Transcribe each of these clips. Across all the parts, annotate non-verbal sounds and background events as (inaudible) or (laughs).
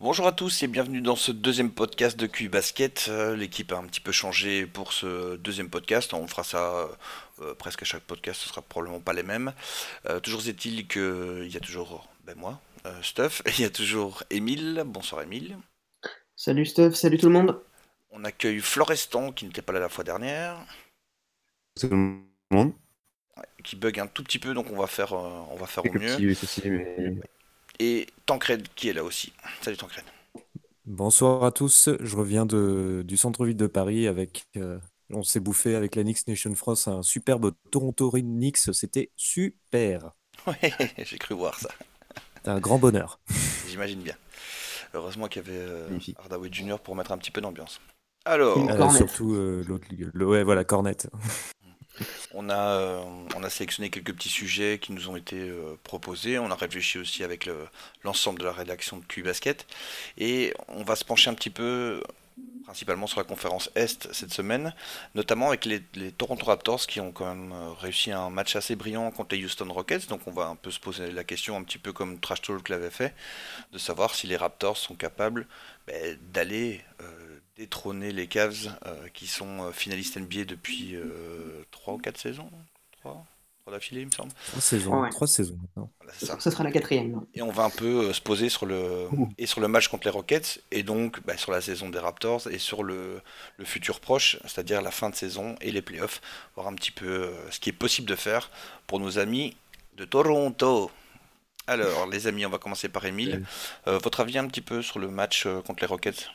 Bonjour à tous et bienvenue dans ce deuxième podcast de QI Basket. Euh, L'équipe a un petit peu changé pour ce deuxième podcast. On fera ça euh, presque à chaque podcast, ce sera probablement pas les mêmes. Euh, toujours est-il qu'il y a toujours ben moi, euh, Stuff, et il y a toujours Émile. Bonsoir Émile. Salut Stuff, salut tout le monde. On accueille Florestan qui n'était pas là la fois dernière, tout le monde. qui bug un tout petit peu donc on va faire, euh, on va faire au mieux. mais Et Tancred qui est là aussi. Salut Tancred. Bonsoir à tous, je reviens de, du centre-ville de Paris avec, euh, on s'est bouffé avec la Knicks Nation France un superbe Toronto Knicks, c'était super, Ouais, (laughs) j'ai cru voir ça. C'était un grand bonheur. (laughs) J'imagine bien. Heureusement qu'il y avait euh. Hardaway Jr. pour mettre un petit peu d'ambiance. Alors, Euh, surtout euh, l'autre, le, ouais voilà Cornet. On a, euh, on a sélectionné quelques petits sujets qui nous ont été euh, proposés. On a réfléchi aussi avec le- l'ensemble de la rédaction de QI Basket. Et on va se pencher un petit peu, principalement sur la conférence Est cette semaine, notamment avec les, Toronto Raptors qui ont quand même euh, réussi un match assez brillant contre les Houston Rockets. Donc on va un peu se poser la question, un petit peu comme Trash Talk l'avait fait, de savoir si les Raptors sont capables ben, d'aller détrôner les Cavs euh, qui sont euh, finalistes NBA depuis 3 ou 4 saisons 3 d'affilée, il me semble. Trois saisons, Ouais. trois saisons maintenant. Voilà, c'est ça. Ce sera la quatrième. Et on va un peu euh, se poser sur le, et sur le match contre les Rockets, et donc bah, sur la saison des Raptors, et sur le, le futur proche, c'est-à-dire la fin de saison et les playoffs, voir un petit peu euh, ce qui est possible de faire pour nos amis de Toronto. Alors, les amis, on va commencer par Emile. Euh, votre avis un petit peu sur le match euh, contre les Rockets?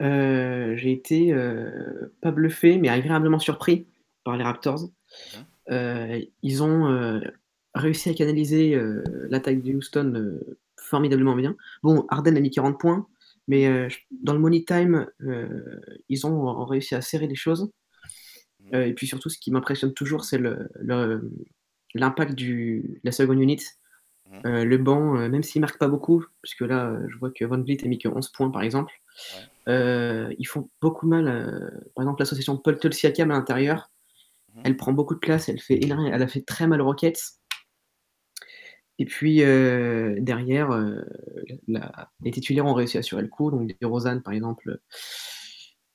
Euh, J'ai été euh, pas bluffé, mais agréablement surpris par les Raptors. Euh, ils ont réussi à canaliser l'attaque de Houston formidablement bien. Bon, Harden a mis 40 points, mais dans le money time, ils ont, ont réussi à serrer les choses. Euh, et puis surtout, ce qui m'impressionne toujours, c'est le- le- l'impact du- de la seconde unit. Mhm. Euh, le banc, euh, même s'il marque pas beaucoup, puisque là, euh, je vois que Van Vliet a mis que 11 points, par exemple, Ouais. ils font beaucoup mal. par exemple, l'association Paul Siakam à l'intérieur, Mhm. elle prend beaucoup de place, elle, fait, elle a fait très mal aux Rockets. Et puis derrière, la- les titulaires ont réussi à assurer le coup. Donc Rosanne, par exemple,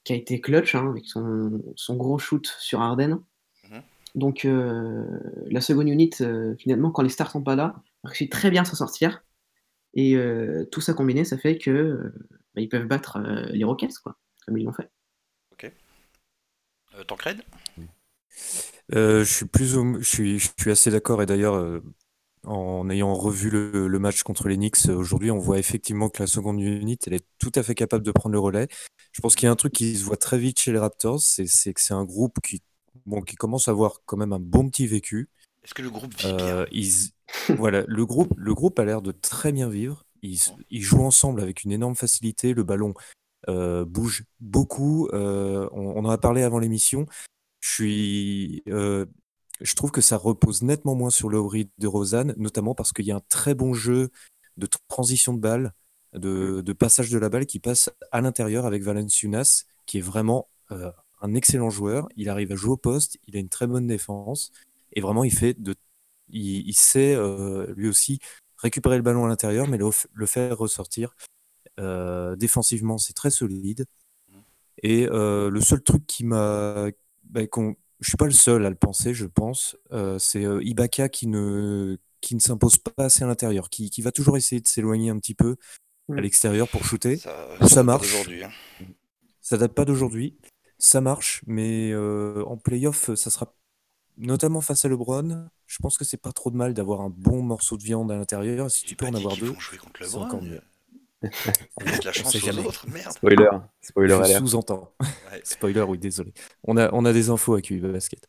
qui a été clutch hein, avec son, son gros shoot sur Harden. Mhm. Donc euh, la seconde unit, euh, finalement, quand les stars sont pas là, réussit très bien à s'en sortir. Et euh, tout ça combiné, ça fait que euh, bah, ils peuvent battre euh, les Rockets, quoi, comme ils l'ont fait. euh, Tancred Euh, je suis plus au- je suis, je suis assez d'accord et d'ailleurs euh, en ayant revu le, le match contre les Knicks aujourd'hui, on voit effectivement que la seconde unit, elle est tout à fait capable de prendre le relais. Je pense qu'il y a un truc qui se voit très vite chez les Raptors, c'est c'est que c'est un groupe qui, bon, qui commence à avoir quand même un bon petit vécu. Est-ce que le groupe vit bien? Euh, ils, voilà, le groupe, le groupe a l'air de très bien vivre. Ils, ils jouent ensemble avec une énorme facilité. Le ballon euh, bouge beaucoup. Euh, on, on en a parlé avant l'émission. Je suis, je trouve que ça repose nettement moins sur le read de Rosanne, notamment parce qu'il y a un très bon jeu de transition de balle, de, de passage de la balle qui passe à l'intérieur avec Valenciunas, qui est vraiment euh, un excellent joueur. Il arrive à jouer au poste, il a une très bonne défense. Et vraiment, il fait de, il, il sait euh, lui aussi récupérer le ballon à l'intérieur, mais le, le faire ressortir. Euh, défensivement, c'est très solide. Et euh, le seul truc qui m'a, bah, qu'on- je suis pas le seul à le penser, je pense, euh, c'est euh, Ibaka qui ne, qui ne s'impose pas assez à l'intérieur, qui, qui va toujours essayer de s'éloigner un petit peu à Mm. l'extérieur pour shooter. Ça, ça date pas marche. d'aujourd'hui, hein. Ça date pas d'aujourd'hui, ça marche, mais euh, en playoff, ça sera notamment face à LeBron. Je pense que c'est pas trop de mal d'avoir un bon morceau de viande à l'intérieur. Si tu peux en avoir deux, vont jouer contre le c'est encore mieux. Laisse la (laughs) On chance aux jamais. autres, merde. spoiler, spoiler Je sous-entends. Ouais. (laughs) Spoiler, oui, désolé. On a, on a des infos à QI Basket.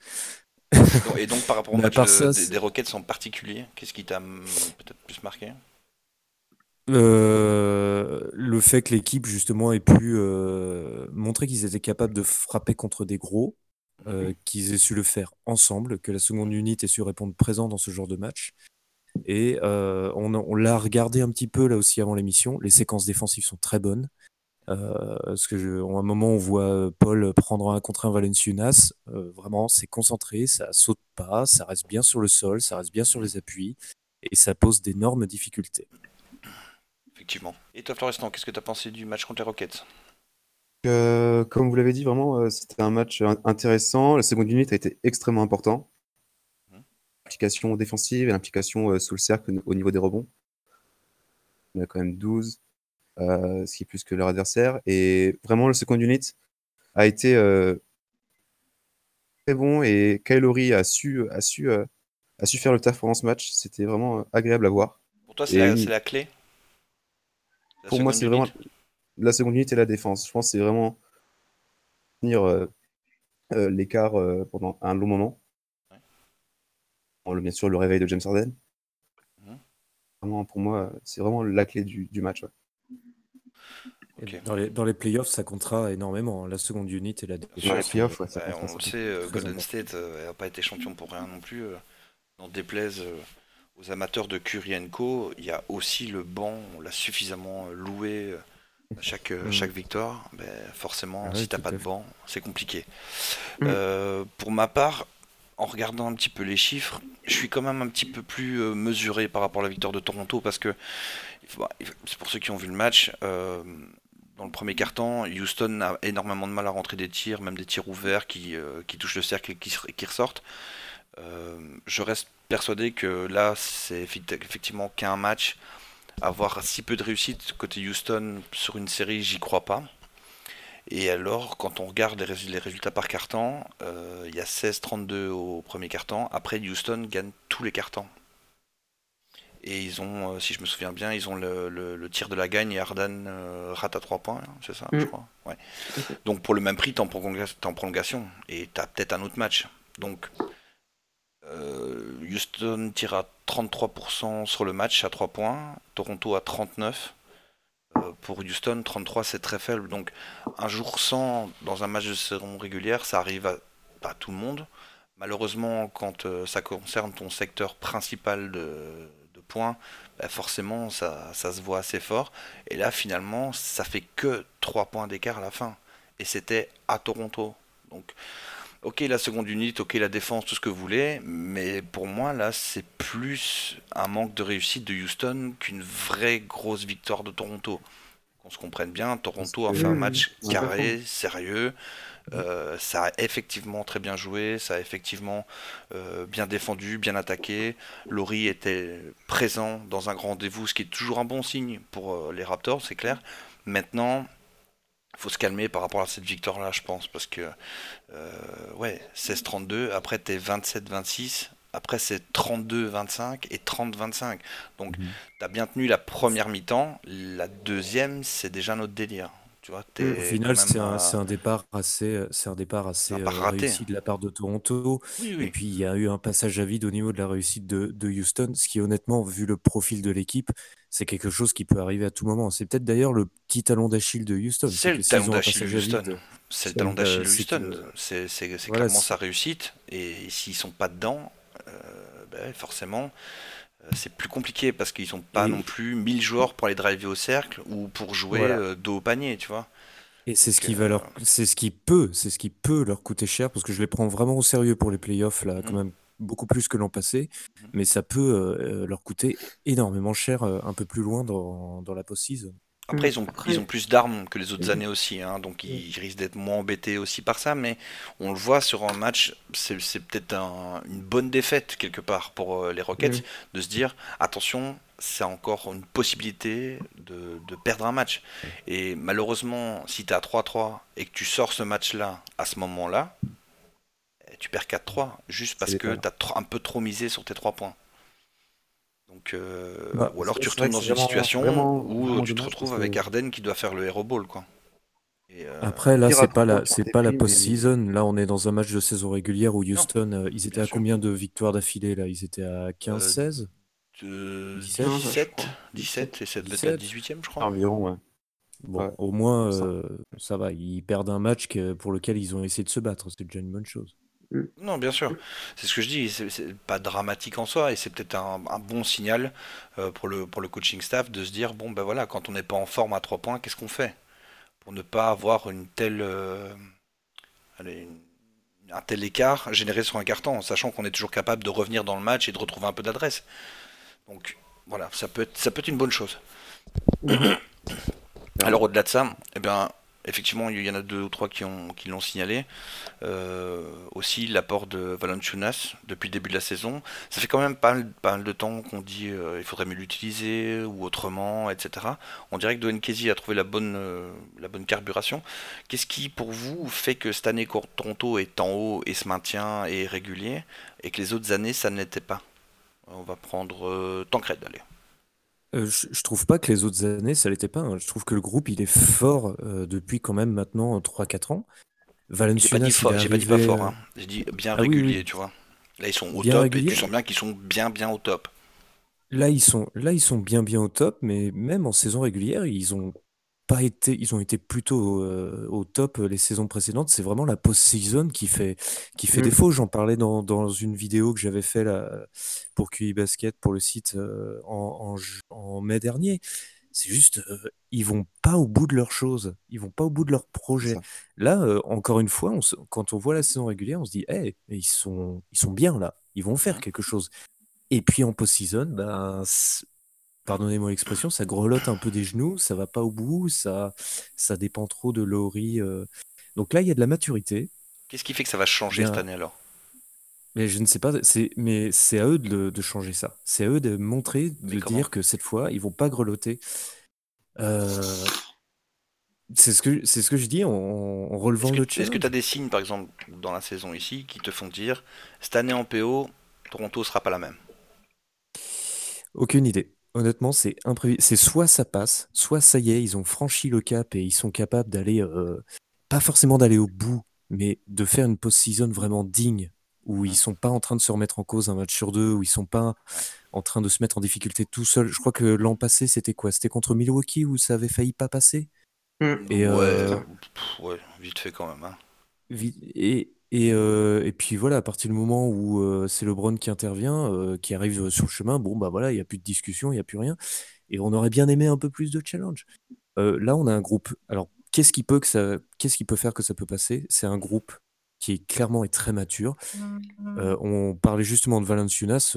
Et donc par rapport au (laughs) match part de- ça, des, des Rockets en particulier, qu'est-ce qui t'a hum, peut-être plus marqué? Euh, le fait que l'équipe justement ait pu euh, montrer qu'ils étaient capables de frapper contre des gros, euh, qu'ils aient su le faire ensemble, que la seconde unité ait su répondre présent dans ce genre de match. Et euh, on, l'a regardé un petit peu là aussi avant l'émission. Les séquences défensives sont très bonnes. Euh, parce que je- à un moment on voit Paul prendre un contre un Valenciunas. Euh, vraiment, c'est concentré, ça saute pas, ça reste bien sur le sol, ça reste bien sur les appuis et ça pose d'énormes difficultés. Effectivement. Et toi, Florestan, qu'est-ce que tu as pensé du match contre les Rockets? Euh, comme vous l'avez dit, vraiment, euh, c'était un match in- intéressant. La seconde unité a été extrêmement important. Mhm. L'implication défensive et l'implication euh, sous le cercle au- au niveau des rebonds. On a quand même 12, euh, ce qui est plus que leur adversaire. Et vraiment, le second unit a été euh, très bon et Kylori a su, a su, euh, a su faire le taf pendant ce match. C'était vraiment euh, agréable à voir. Pour toi, c'est la, clé? La Pour moi, c'est vraiment la seconde unité et la défense. Je pense que c'est vraiment tenir euh, euh, l'écart euh, pendant un long moment. Ouais. Bon, le- bien sûr, le réveil de James Harden. Mhm. Vraiment, pour moi, c'est vraiment la clé du, du match. ouais. Dans les, dans les playoffs, ça comptera énormément. hein, La seconde unit et la Dans les défense. playoffs, ouais, ça Ouais, on le sait, euh, Golden. State n'a pas été champion pour rien non plus. euh, N'en déplaise euh, aux amateurs de Curry Co, il y a aussi le banc, on l'a suffisamment loué euh, chaque, euh, Mm. chaque victoire. Ben, forcément, Ah ouais, si t'as pas de banc, c'est compliqué. Mm. Euh, pour ma part, en regardant un petit peu les chiffres, je suis quand même un petit peu plus euh, mesuré par rapport à la victoire de Toronto parce que c'est pour ceux qui ont vu le match. euh, dans le premier quart-temps, Houston a énormément de mal à rentrer des tirs, même des tirs ouverts qui, euh, qui touchent le cercle et qui, ressortent. Euh, je reste persuadé que là, c'est effectivement qu'un match. Avoir si peu de réussite côté Houston sur une série, j'y crois pas. Et alors, quand on regarde les, résu- les résultats par carton, euh, il y a 16-32 au premier carton. Après, Houston gagne tous les cartons. Et ils ont, euh, si je me souviens bien, ils ont le, le- le tir de la gagne et Harden euh, rate à 3 points, hein, c'est ça, je Mm. crois. Ouais. Donc pour le même prix, t'es en prolonga- en prolongation et t'as peut-être un autre match. Donc Houston tire à 33% sur le match à 3 points, Toronto à 39. Euh, pour Houston, 33% c'est très faible. Donc un jour sans dans un match de saison régulière, ça arrive à tout le monde. Malheureusement, quand euh, ça concerne ton secteur principal de, de points, bah, forcément ça, ça se voit assez fort. Et là, finalement, ça fait que 3 points d'écart à la fin. Et c'était à Toronto. Donc, ok, la seconde unité, ok, la défense, tout ce que vous voulez. Mais pour moi, là, c'est plus un manque de réussite de Houston qu'une vraie grosse victoire de Toronto. Qu'on se comprenne bien, Toronto a fait un match carré, sérieux. Euh, ça a effectivement très bien joué, ça a effectivement euh, bien défendu, bien attaqué. Laurie était présent dans un grand rendez-vous, ce qui est toujours un bon signe pour euh, les Raptors, c'est clair. Maintenant, faut se calmer par rapport à cette victoire-là, je pense, parce que euh, ouais, 16-32, après t'es 27-26, après c'est 32-25 et 30-25. Donc Mhm. t'as bien tenu la première mi-temps, la deuxième c'est déjà notre délire. Tu vois, t'es Au final, c'est un, à- un départ assez, euh, c'est un départ assez un euh, raté. réussi de la part de Toronto. Oui, Et puis, il y a eu un passage à vide au niveau de la réussite de, de Houston, ce qui, honnêtement, vu le profil de l'équipe, c'est quelque chose qui peut arriver à tout moment. C'est peut-être d'ailleurs le petit talon d'Achille de Houston. C'est le talon d'Achille de Houston. C'est le talon d'Achille de euh, c'est Houston. C'est clairement sa réussite. Et s'ils sont pas dedans, euh, ben, forcément, euh, c'est plus compliqué parce qu'ils n'ont pas Et- non plus 1000 joueurs pour aller driver au cercle ou pour jouer Voilà. euh, dos au panier, tu vois. Et c'est ce qui va euh, leur, c'est ce qui peut, c'est ce qui peut leur coûter cher parce que je les prends vraiment au sérieux pour les playoffs là, quand Mhm. même beaucoup plus que l'an passé, Mhm. mais ça peut euh, leur coûter énormément cher euh, un peu plus loin dans, dans la post-season. Après, ils ont, Après- ils ont plus d'armes que les autres années aussi, hein, donc ils, ils risquent d'être moins embêtés aussi par ça, mais on le voit sur un match, c'est c'est peut-être un- une bonne défaite quelque part pour euh, les Rockets, de se dire, attention, c'est encore une possibilité de, de perdre un match. Et malheureusement, si tu es à 3-3 et que tu sors ce match-là à ce moment-là, eh, tu perds 4-3, juste parce que tu as un peu trop misé sur tes 3 points. Donc, euh, Bah, ou alors tu retournes dans une vraiment- situation vraiment- où vraiment tu te retrouves avec que- Arden qui doit faire le hero ball, quoi. Et, euh, Après là, c'est pas la, c'est pas la post-season. Là, on est dans un match de saison régulière où Houston, euh, ils étaient à sûr. combien de victoires d'affilée là? Ils étaient à 15-16 de 17, 17, je crois. 17, et c'est peut-être 17. la 18ème, je crois. Environ, ouais. Bon, Ouais, au moins, ça. euh, ça va. Ils perdent un match que- pour lequel ils ont essayé de se battre. C'est déjà une bonne chose. Non, bien sûr. C'est ce que je dis. C'est pas dramatique en soi et c'est peut-être un, un bon signal euh, pour le, pour le coaching staff de se dire bon, ben voilà, quand on n'est pas en forme à 3 points, qu'est-ce qu'on fait? Pour ne pas avoir une telle, euh, allez, une- un tel écart généré sur un carton, en sachant qu'on est toujours capable de revenir dans le match et de retrouver un peu d'adresse. Donc voilà, ça peut être, ça peut être une bonne chose. (coughs) Alors au-delà de ça, eh bien, effectivement, il y en a deux ou trois qui ont qui l'ont signalé. Euh, aussi l'apport de Valanciunas depuis le début de la saison. Ça fait quand même pas mal, de temps qu'on dit euh, il faudrait mieux l'utiliser ou autrement, etc. On dirait que Dwayne Casey a trouvé la bonne, euh, la bonne carburation. Qu'est-ce qui, pour vous, fait que cette année Toronto est en haut et se maintient et est régulier et que les autres années ça n'était pas? On va prendre Tancred, allez. Je, je, trouve pas que les autres années ça l'était pas. Hein. Je trouve que le groupe il est fort depuis quand même maintenant 3-4 ans. J'ai pas dit fort, j'ai pas dit pas fort, hein. j'ai dit bien ah régulier, tu vois. Là, ils sont au top et tu sens bien qu'ils sont bien, bien au top. Là, ils sont, là, ils sont bien, bien au top, mais même en saison régulière, ils ont pas été, ils ont été plutôt euh, au top les saisons précédentes. C'est vraiment la post-season qui fait, qui fait mm. défaut. J'en parlais dans, dans, une vidéo que j'avais fait là, pour QI Basket pour le site euh, en, en, en, mai dernier. C'est juste, euh, ils vont pas au bout de leurs choses, ils vont pas au bout de leur projet. Là, euh, encore une fois, quand on voit la saison régulière, on se dit, hey, ils sont, ils sont bien là, ils vont faire quelque chose. Et puis en post-season, ben, pardonnez-moi l'expression, ça grelotte un peu des genoux, ça va pas au bout, ça, ça dépend trop de Laurie. Euh. Donc là, il y a de la maturité. Qu'est-ce qui fait que ça va changer cette année alors? Mais je ne sais pas, c'est, mais c'est à eux de, changer ça. C'est à eux de montrer, de dire que cette fois, ils vont pas grelotter. Euh, c'est ce que c'est ce que je dis en, relevant le Est-ce que tu as des signes, par exemple, dans la saison ici, qui te font dire cette année en PO, Toronto sera pas la même? Aucune idée. Honnêtement, c'est imprévu. C'est soit ça passe, soit ça y est, ils ont franchi le cap et ils sont capables d'aller, euh, pas forcément d'aller au bout, mais de faire une post-season vraiment digne où ils sont pas en train de se remettre en cause un match sur deux, où ils sont pas en train de se mettre en difficulté tout seul. Je crois que l'an passé, c'était quoi? C'était contre Milwaukee où ça avait failli pas passer? Mmh. et, euh, ouais, vite fait quand même. Hein. Et, et, euh, et, puis voilà, à partir du moment où euh, c'est LeBron qui intervient, qui arrive sur le chemin, bon bah voilà, il n'y a plus de discussion, il n'y a plus rien. Et on aurait bien aimé un peu plus de challenge. là, on a un groupe. Alors, qu'est-ce qui peut que ça, qu'est-ce qui peut faire que ça peut passer? C'est un groupe qui est clairement est très mature. Mmh on parlait justement de Valanciunas,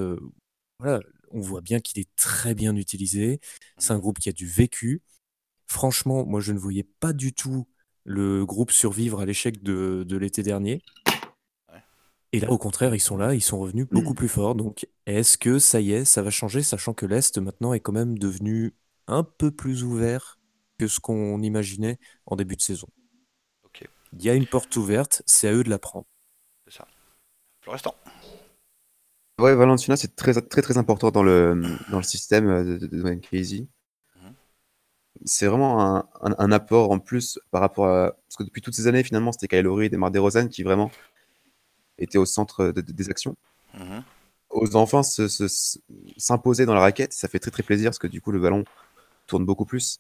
voilà, on voit bien qu'il est très bien utilisé. C'est un groupe qui a du vécu. Franchement, moi, je ne voyais pas du tout le groupe survivre à l'échec de, l'été dernier. Et là, au contraire, ils sont là, ils sont revenus beaucoup plus forts. Donc, est-ce que ça y est, ça va changer, sachant que l'Est maintenant est quand même devenu un peu plus ouvert que ce qu'on imaginait en début de saison? Il y a une porte ouverte, c'est à eux de la prendre. C'est ça. Florestan. Ouais, Valentina, c'est très, très très important dans le, dans le système de, de, de mhm. C'est vraiment un, un, apport en plus par rapport à. Parce que depuis toutes ces années, finalement, c'était Kyle Lowry et Demar DeRozan qui vraiment étaient au centre des actions. Mhm. Aux enfants s'imposer dans la raquette, ça fait très très plaisir parce que du coup, le ballon tourne beaucoup plus.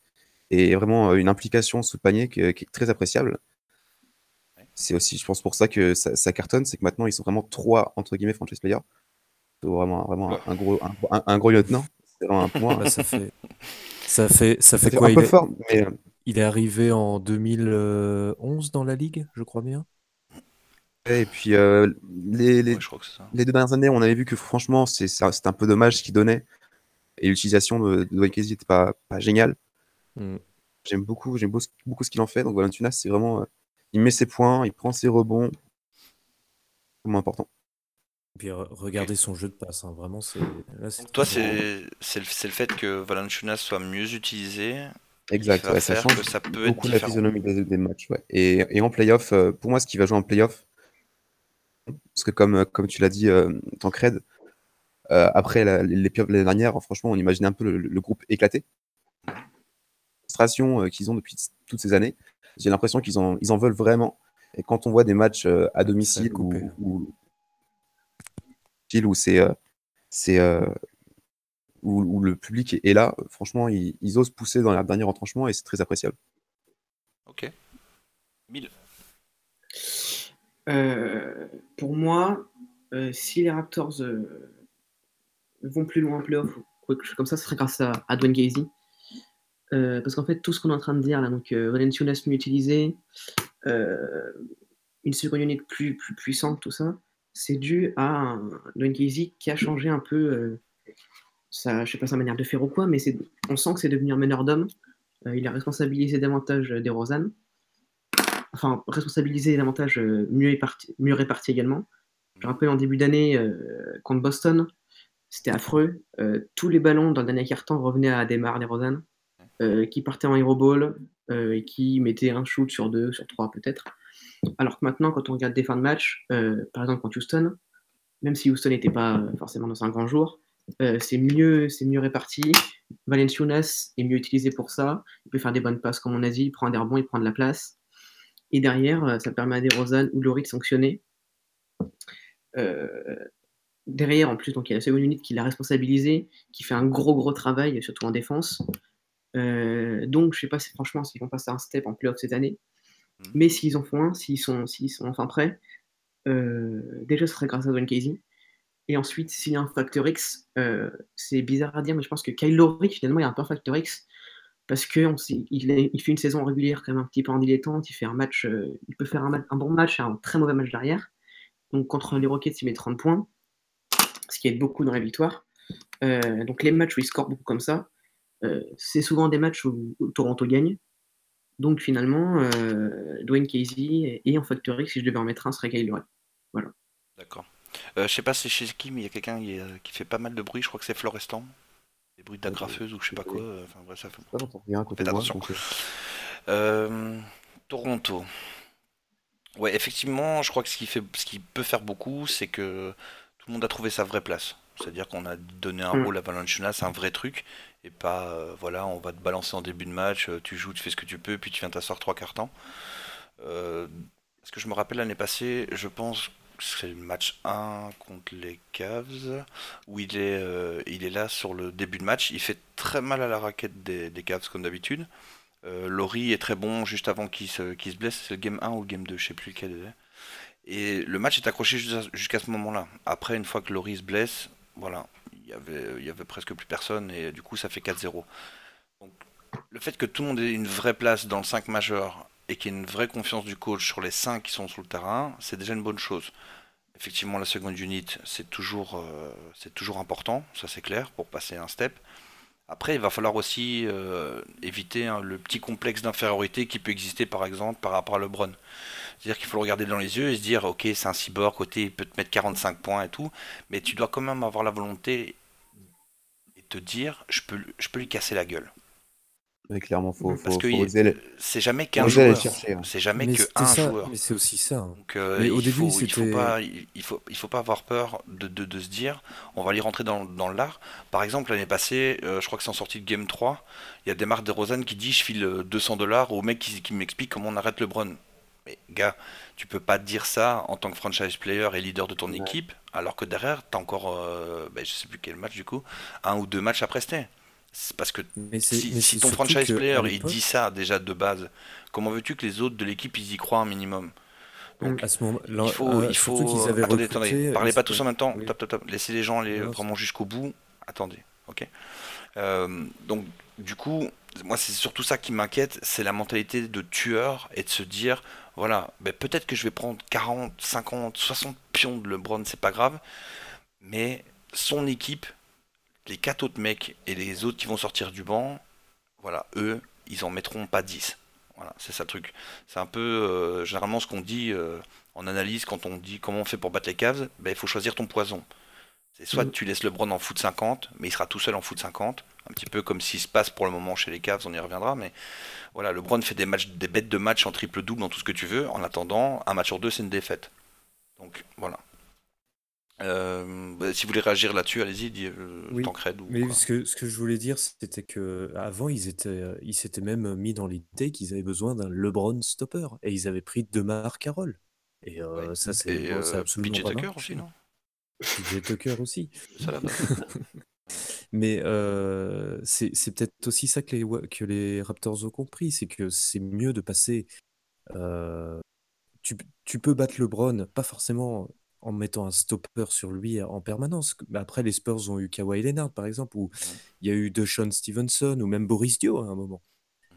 Et vraiment une implication sous le panier qui est très appréciable c'est aussi, je pense, pour ça que ça, cartonne, c'est que maintenant ils sont vraiment trois entre guillemets franchise players. Vraiment, vraiment un, gros, un, gros lieutenant. C'est vraiment un point. (laughs) Bah, ça fait, ça fait, ça fait quoi un peu fort, mais... Euh, il est arrivé en 2011 dans la ligue, je crois bien. Et puis euh, les, les, les, deux dernières années, on avait vu que franchement, c'est un peu dommage ce qu'il donnait. Et l'utilisation de, de Dwayne Casey n'était pas, pas géniale. Mm. J'aime beaucoup, j'aime beaucoup ce qu'il en fait. Donc Valentunas, c'est vraiment euh, il met ses points, il prend ses rebonds. C'est moins important. Et puis regardez son jeu de passe, hein. vraiment. c'est toi, c'est le, le, fait que Valanciunas soit mieux utilisé. Exact, ça change que ça peut beaucoup la physionomie des, matchs. Et, et, en playoff, euh, pour moi, ce qui va jouer en playoff, parce que comme, comme tu l'as dit, euh, Tancred, euh, après les l'année dernière, franchement, on imaginait un peu le, groupe éclaté. Frustration euh, qu'ils ont depuis toutes ces années j'ai l'impression qu'ils en, ils en veulent vraiment. Et quand on voit des matchs euh, à domicile où, où, où c'est euh, c'est euh, où, le public est là, franchement, ils, osent pousser dans leur dernier retranchement et c'est très appréciable. Ok. Mille. Pour moi, si les Raptors vont plus loin en playoff ou quelque chose comme ça, ce serait grâce à, à Dwayne. Euh, parce qu'en fait, tout ce qu'on est en train de dire là, donc euh, Valenciunas mieux utilisé, euh, une seconde unité plus, plus puissante, tout ça, c'est dû à un Casey qui a changé un peu ça, je sais pas sa manière de faire ou quoi, mais on sent que c'est devenu un meneur d'hommes. il a responsabilisé davantage des Rosanne. Enfin, responsabilisé davantage mieux, réparti, mieux réparti également. Je rappelle en début d'année contre Boston, c'était affreux. tous les ballons dans le dernier quart-temps revenaient à Demar, des Rosanne, qui partaient en hero ball et qui mettaient un shoot sur deux, sur trois peut-être. Alors que maintenant, quand on regarde des fins de match, par exemple contre Houston, même si Houston n'était pas forcément dans un grand jour, euh, c'est mieux, c'est mieux réparti. Valenciunas est mieux utilisé pour ça. Il peut faire des bonnes passes, comme on a dit. Il prend des rebonds, il prend de la place. Et derrière, euh, ça permet à des Rosanne ou Laurie de sanctionner. Euh, derrière, en plus, donc il y a la seconde unité qui l'a responsabilisé, qui fait un gros gros travail, surtout en défense. donc, je sais pas si franchement s'ils vont passer un step en playoff cette année. Mmh. Mais s'ils en font un, s'ils sont, s'ils sont enfin prêts, déjà ce serait grâce à Dwayne Casey. Et ensuite, s'il y a un facteur X, euh, c'est bizarre à dire, mais je pense que Kyle Lowry, finalement, il y a un peu un facteur X. Parce qu'il il fait une saison régulière quand même un petit peu en dilettante. Il fait un match, euh, il peut faire un, bon match et un très mauvais match derrière. Donc contre les Rockets, il met 30 points, ce qui aide beaucoup dans la victoire. Euh, donc les matchs où il score beaucoup comme ça, c'est souvent des matchs où, Toronto gagne. Donc finalement, Dwayne Casey et en facteur X, si je devais en mettre un, serait Kyle. Voilà. D'accord. Euh, je sais pas si chez qui, mais il y a quelqu'un qui, fait pas mal de bruit. Je crois que c'est Florestan. Des bruits d'agrafeuse ou je sais pas quoi. Enfin bref, ça fait. rien côté attention. Euh, Toronto. Ouais, effectivement, je crois que ce qui, fait, ce qui peut faire beaucoup, c'est que tout le monde a trouvé sa vraie place. C'est-à-dire qu'on a donné un mm. rôle à Valenciunas, c'est un vrai truc, et pas, euh, voilà, on va te balancer en début de match, tu joues, tu fais ce que tu peux, puis tu viens t'asseoir trois quarts temps. Euh, ce que je me rappelle l'année passée, je pense c'est le match 1 contre les Cavs, où il est, euh, il est là sur le début de match. Il fait très mal à la raquette des, Cavs comme d'habitude. Euh, Laurie est très bon juste avant qu'il se, se blesse. C'est le game 1 ou le game 2, je sais plus lequel. Et le match est accroché jusqu'à ce moment-là. Après, une fois que Laurie se blesse, voilà, il y avait, y avait presque plus personne et du coup ça fait 4-0. Donc, le fait que tout le monde ait une vraie place dans le 5 majeur et qu'il y ait une vraie confiance du coach sur les 5 qui sont sur le terrain, c'est déjà une bonne chose. Effectivement, la seconde unit, c'est toujours, euh, c'est toujours important, ça c'est clair, pour passer un step. Après, il va falloir aussi euh, éviter hein, le petit complexe d'infériorité qui peut exister, par exemple, par rapport à LeBron. C'est-à-dire qu'il faut le regarder dans les yeux et se dire, ok, c'est un cyborg, côté, il peut te mettre 45 points et tout, mais tu dois quand même avoir la volonté et te dire, je peux, je peux lui casser la gueule. Oui, clairement, faut, Parce que c'est jamais qu'un joueur. Hein. C'est jamais que un joueur. Mais c'est aussi ça. Hein. Donc, euh, mais au début, faut, il faut pas, il faut, il faut pas avoir peur de, de, de se dire, on va aller rentrer dans, dans l'art. Par exemple, l'année passée, euh, je crois que c'est en sortie de Game 3, il y a des marques de Rosanne qui dit, je file 200 euh, dollars au mec qui, qui m'explique comment on arrête LeBron. Mais gars, tu peux pas dire ça en tant que franchise player et leader de ton équipe, alors que derrière, tu as encore, euh, ben, je sais plus quel match du coup, un ou deux matchs à prester. C'est parce que si, ton franchise player il dit ça déjà de base, comment veux-tu que les autres de l'équipe ils y croient un minimum? Donc, à ce moment, il faut, euh, il faut... attendez, attendez, parlez pas tous en même temps. Laissez les gens aller vraiment jusqu'au bout. Attendez, ok. Euh, donc du coup, moi c'est surtout ça qui m'inquiète, c'est la mentalité de tueur et de se dire, voilà, ben, peut-être que je vais prendre 40, 50, 60 pions de LeBron, c'est pas grave, mais son équipe les quatre autres mecs et les autres qui vont sortir du banc, voilà, eux, ils en mettront pas 10. Voilà, c'est ça le truc. C'est un peu euh, généralement ce qu'on dit euh, en analyse quand on dit comment on fait pour battre les caves, ben, il faut choisir ton poison. C'est soit mm. tu laisses LeBron en foot 50, mais il sera tout seul en foot 50, un petit peu comme s'il se passe pour le moment chez les Cavs, on y reviendra, mais voilà, LeBron fait des matchs, des bêtes de match en triple double, en tout ce que tu veux. En attendant, un match sur deux, c'est une défaite. Donc voilà. Euh, bah, si vous voulez réagir là-dessus, allez-y, euh, oui, mais ce que, ce que je voulais dire, c'était que avant ils étaient, ils s'étaient même mis dans l'idée qu'ils avaient besoin d'un LeBron stopper et ils avaient pris Demar Carroll. Et euh, ça, c'est absolument PJ Tucker aussi, non? PJ Tucker aussi. mais c'est peut-être aussi ça que les, que les Raptors ont compris, c'est que c'est mieux de passer. tu, tu peux battre LeBron, pas forcément en mettant un stopper sur lui en permanence. Après, les Spurs ont eu Kawhi Leonard, par exemple, ou il y a eu DeShaun Stevenson, ou même Boris Dio à un moment.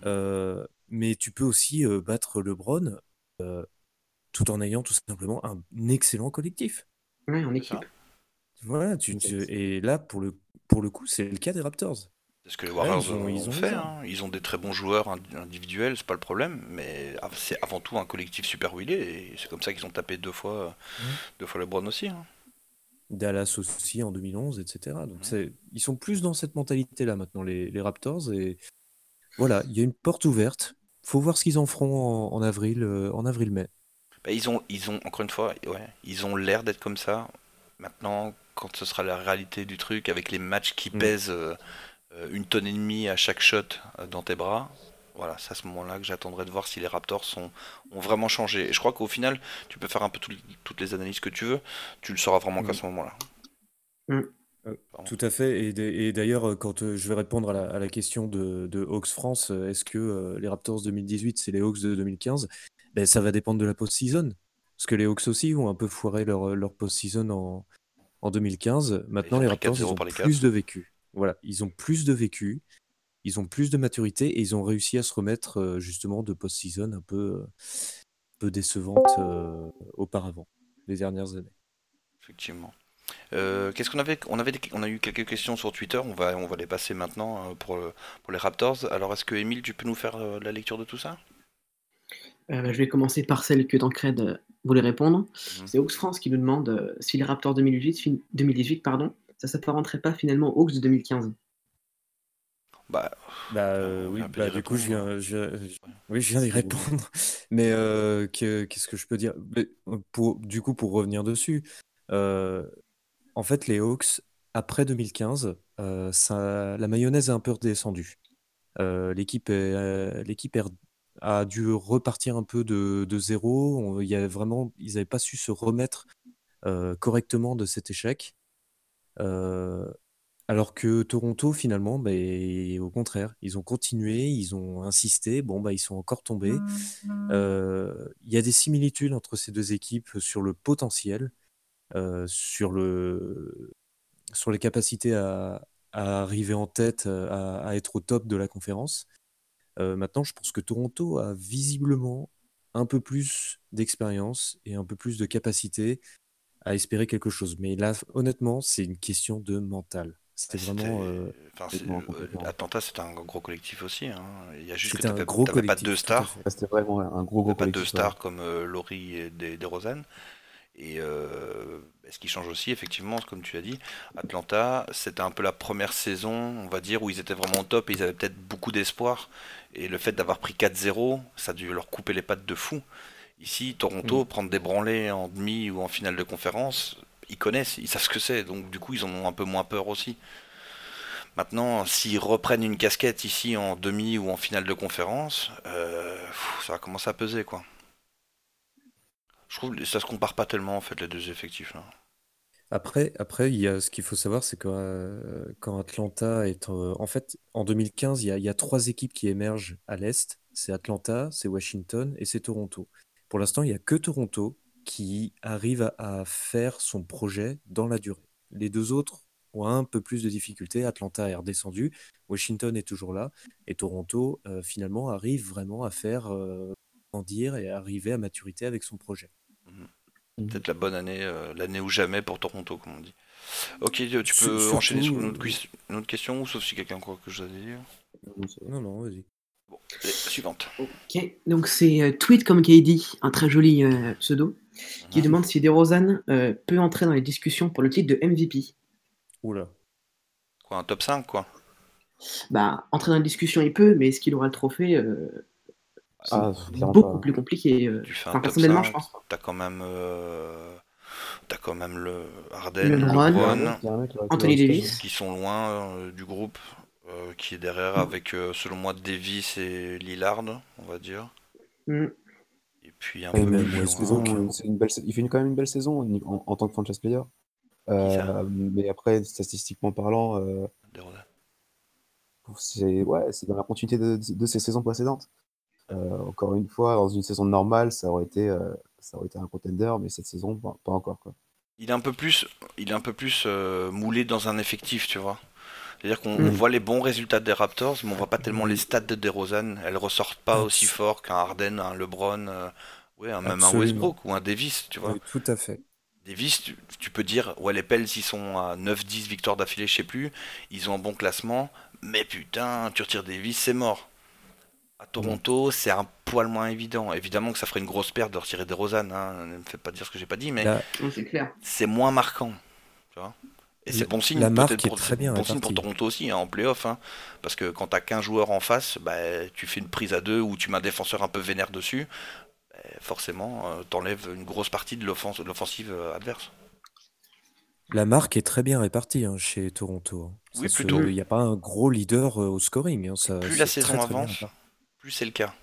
Euh, mais tu peux aussi euh, battre LeBron euh, tout en ayant tout simplement un excellent collectif. Oui, en équipe. Voilà, tu, et là, pour le, pour le coup, c'est le cas des Raptors. C'est ce que les Warriors ils ont, ils ont, fait. Hein. Ils ont des très bons joueurs individuels, c'est pas le problème, mais c'est avant tout un collectif super huilé et c'est comme ça qu'ils ont tapé deux fois, deux fois le Brown aussi. Hein. Dallas aussi en 2011, etc. Donc ils sont plus dans cette mentalité-là maintenant, les, les, Raptors. Et voilà, il y a une porte ouverte. Faut voir ce qu'ils en feront en, avril, euh, en avril-mai. Bah, ils ont, ils ont encore une fois, ouais, ils ont l'air d'être comme ça. Maintenant, quand ce sera la réalité du truc, avec les matchs qui mm. pèsent euh, une tonne et demie à chaque shot euh, dans tes bras, voilà, c'est à ce moment-là que j'attendrai de voir si les Raptors sont, ont vraiment changé. Et je crois qu'au final, tu peux faire un peu toutes les analyses que tu veux, tu le sauras vraiment qu'à mm. ce moment-là. Mm. tout à fait. Et, d'ailleurs, quand je vais répondre à la, question de, Hawks France, est-ce que les Raptors 2018, c'est les Hawks de 2015 ben, Ça va dépendre de la post-season. Parce que les Hawks aussi ont un peu foiré leur, leur post-season en, en 2015. Maintenant, les Raptors, ils ont plus de vécu. Voilà, ils ont plus de vécu, ils ont plus de maturité et ils ont réussi à se remettre euh, justement de post-season un peu, euh, peu décevante euh, auparavant, les dernières années. Effectivement. Qu'est-ce qu'on avait on, avait on a eu quelques questions sur Twitter, on va, on va les passer maintenant pour, pour les Raptors. Alors, est-ce que, Emile, tu peux nous faire la lecture de tout ça? Je vais commencer par celle que Tancred voulez répondre. Mhm. C'est Hawks France qui nous demande si les Raptors 2018, 2018 pardon, ça s'apparenterait pas finalement aux Hawks de 2015. Bah, bah euh, oui, bah, du coup, je viens, je, oui, je viens d'y répondre. (laughs) Mais euh, qu'est-ce que je peux dire? Pour, Du coup, pour revenir dessus, en fait, les Hawks, après 2015, ça, la mayonnaise est un peu redescendue. l'équipe est, l'équipe est a dû repartir un peu de, zéro. il y avait vraiment, ils n'avaient pas su se remettre euh, correctement de cet échec. Alors que Toronto, finalement, bah, au contraire, ils ont continué, ils ont insisté. Bon, bah, ils sont encore tombés. Euh, il y a des similitudes entre ces deux équipes sur le potentiel, sur, le, sur les capacités à, arriver en tête, à, être au top de la conférence. Euh, maintenant, je pense que Toronto a visiblement un peu plus d'expérience et un peu plus de capacité à espérer quelque chose. Mais là, honnêtement, c'est une question de mental. C'était vraiment. Euh, euh, Atlanta, c'est un gros collectif aussi. Hein. Il y a juste que tu n'avais pas deux stars. C'était vraiment un gros, gros collectif. Pas deux stars comme Laurie et des, des et euh, ce qui change aussi, effectivement, comme tu as dit, Atlanta, c'était un peu la première saison, on va dire, où ils étaient vraiment au top et ils avaient peut-être beaucoup d'espoir. Et le fait d'avoir pris 4-0, ça a dû leur couper les pattes de fou. Ici, Toronto, mm. prendre des branlés en demi ou en finale de conférence, ils connaissent, ils savent ce que c'est, donc du coup, ils en ont un peu moins peur aussi. Maintenant, s'ils reprennent une casquette ici en demi ou en finale de conférence, euh, ça va commencer à peser, quoi. Je trouve que ça se compare pas tellement en fait les deux effectifs là. Après, après, il y a, ce qu'il faut savoir, c'est que euh, quand Atlanta est en fait en 2015, il y, a, trois équipes qui émergent à l'est. C'est Atlanta, c'est Washington et c'est Toronto. Pour l'instant, il n'y a que Toronto qui arrive à, faire son projet dans la durée. Les deux autres ont un peu plus de difficultés. Atlanta est redescendu, Washington est toujours là, et Toronto euh, finalement arrive vraiment à faire euh, grandir et arriver à maturité avec son projet. Mhm. Peut-être la bonne année, euh, l'année ou jamais pour Toronto, comme on dit. Ok, euh, tu peux enchaîner sur une autre, question, ou sauf si quelqu'un croit que je dois dire. Non, non, vas-y. Bon, suivante. Ok, donc c'est euh, Tweet comme KD, un très joli pseudo, qui demande si DeRozan peut entrer dans les discussions pour le titre de MVP. Oula. Quoi, un top 5, quoi? Bah, entrer dans les discussions, il peut, mais est-ce qu'il aura le trophée ah, beaucoup plus compliqué. Euh, personnellement, je pense. T'as quand même, euh, as quand même le Harden, le Anthony Davis, qui sont loin euh, du groupe, qui est derrière avec, selon moi, Davis et Lillard, on va dire. Mm. Et puis un peu une belle, il fait quand même une belle saison en, tant que franchise player. mais après, statistiquement parlant, c'est ouais, c'est dans la continuité de, de ses saisons précédentes. Euh, encore une fois, dans une saison normale, ça aurait été, euh, ça aurait été un contender, mais cette saison, pas, encore. Quoi. Il est un peu plus, il est un peu plus euh, moulé dans un effectif, tu vois. C'est-à-dire qu'on mm. voit les bons résultats des Raptors, mais on voit pas tellement les stats de DeRozan. Elles ressortent pas aussi fort qu'un Harden, un LeBron, ouais, même un Westbrook ou un Davis, tu vois. tout à fait. Davis, tu, peux dire, ouais, les Pels, ils sont à 9-10 victoires d'affilée, je sais plus. Ils ont un bon classement. Mais putain, tu retires Davis, c'est mort. À Toronto, c'est un poil moins évident. Évidemment que ça ferait une grosse perte de retirer des Rosanne. Hein. Ne me fais pas dire ce que j'ai pas dit, mais c'est moins marquant. Tu vois et c'est bon signe, la marque pour, très bien bon signe pour Toronto aussi hein, en playoff. Hein, parce que quand tu as 15 joueurs en face, bah, tu fais une prise à deux ou tu mets un défenseur un peu vénère dessus forcément, euh, t'enlèves une grosse partie de l'offensive euh, adverse. La marque est très bien répartie hein, chez Toronto. Oui, plutôt. Il n'y a pas un gros leader euh, au scoring. Hein, plus la saison avance, plus c'est le cas.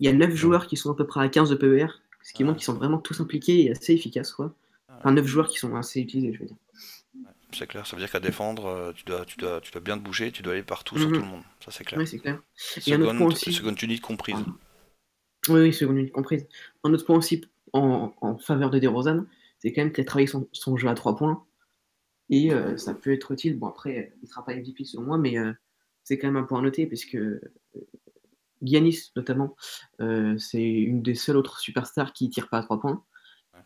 Il y a 9 joueurs qui sont à peu près à 15 de PER, ce qui montre qu'ils sont vraiment tous impliqués et assez efficaces. Quoi. Enfin, 9 joueurs qui sont assez utilisés, je veux dire. C'est clair, ça veut dire qu'à défendre, tu dois, tu, dois, tu dois bien te bouger, tu dois aller partout sur mhm. tout le monde. Ça, c'est clair. Oui, c'est clair. Seconde, seconde unit comprise. Oui, oui, seconde unité comprise. Un autre point aussi en, faveur de DeRozan, c'est quand même qu'il a travaillé son, jeu à 3 points. Et euh, ça peut être utile. Bon, après, il ne sera pas MVP selon moi, mais euh, c'est quand même un point à noter, puisque euh, Giannis, notamment, c'est une des seules autres superstars qui ne tire pas à 3 points.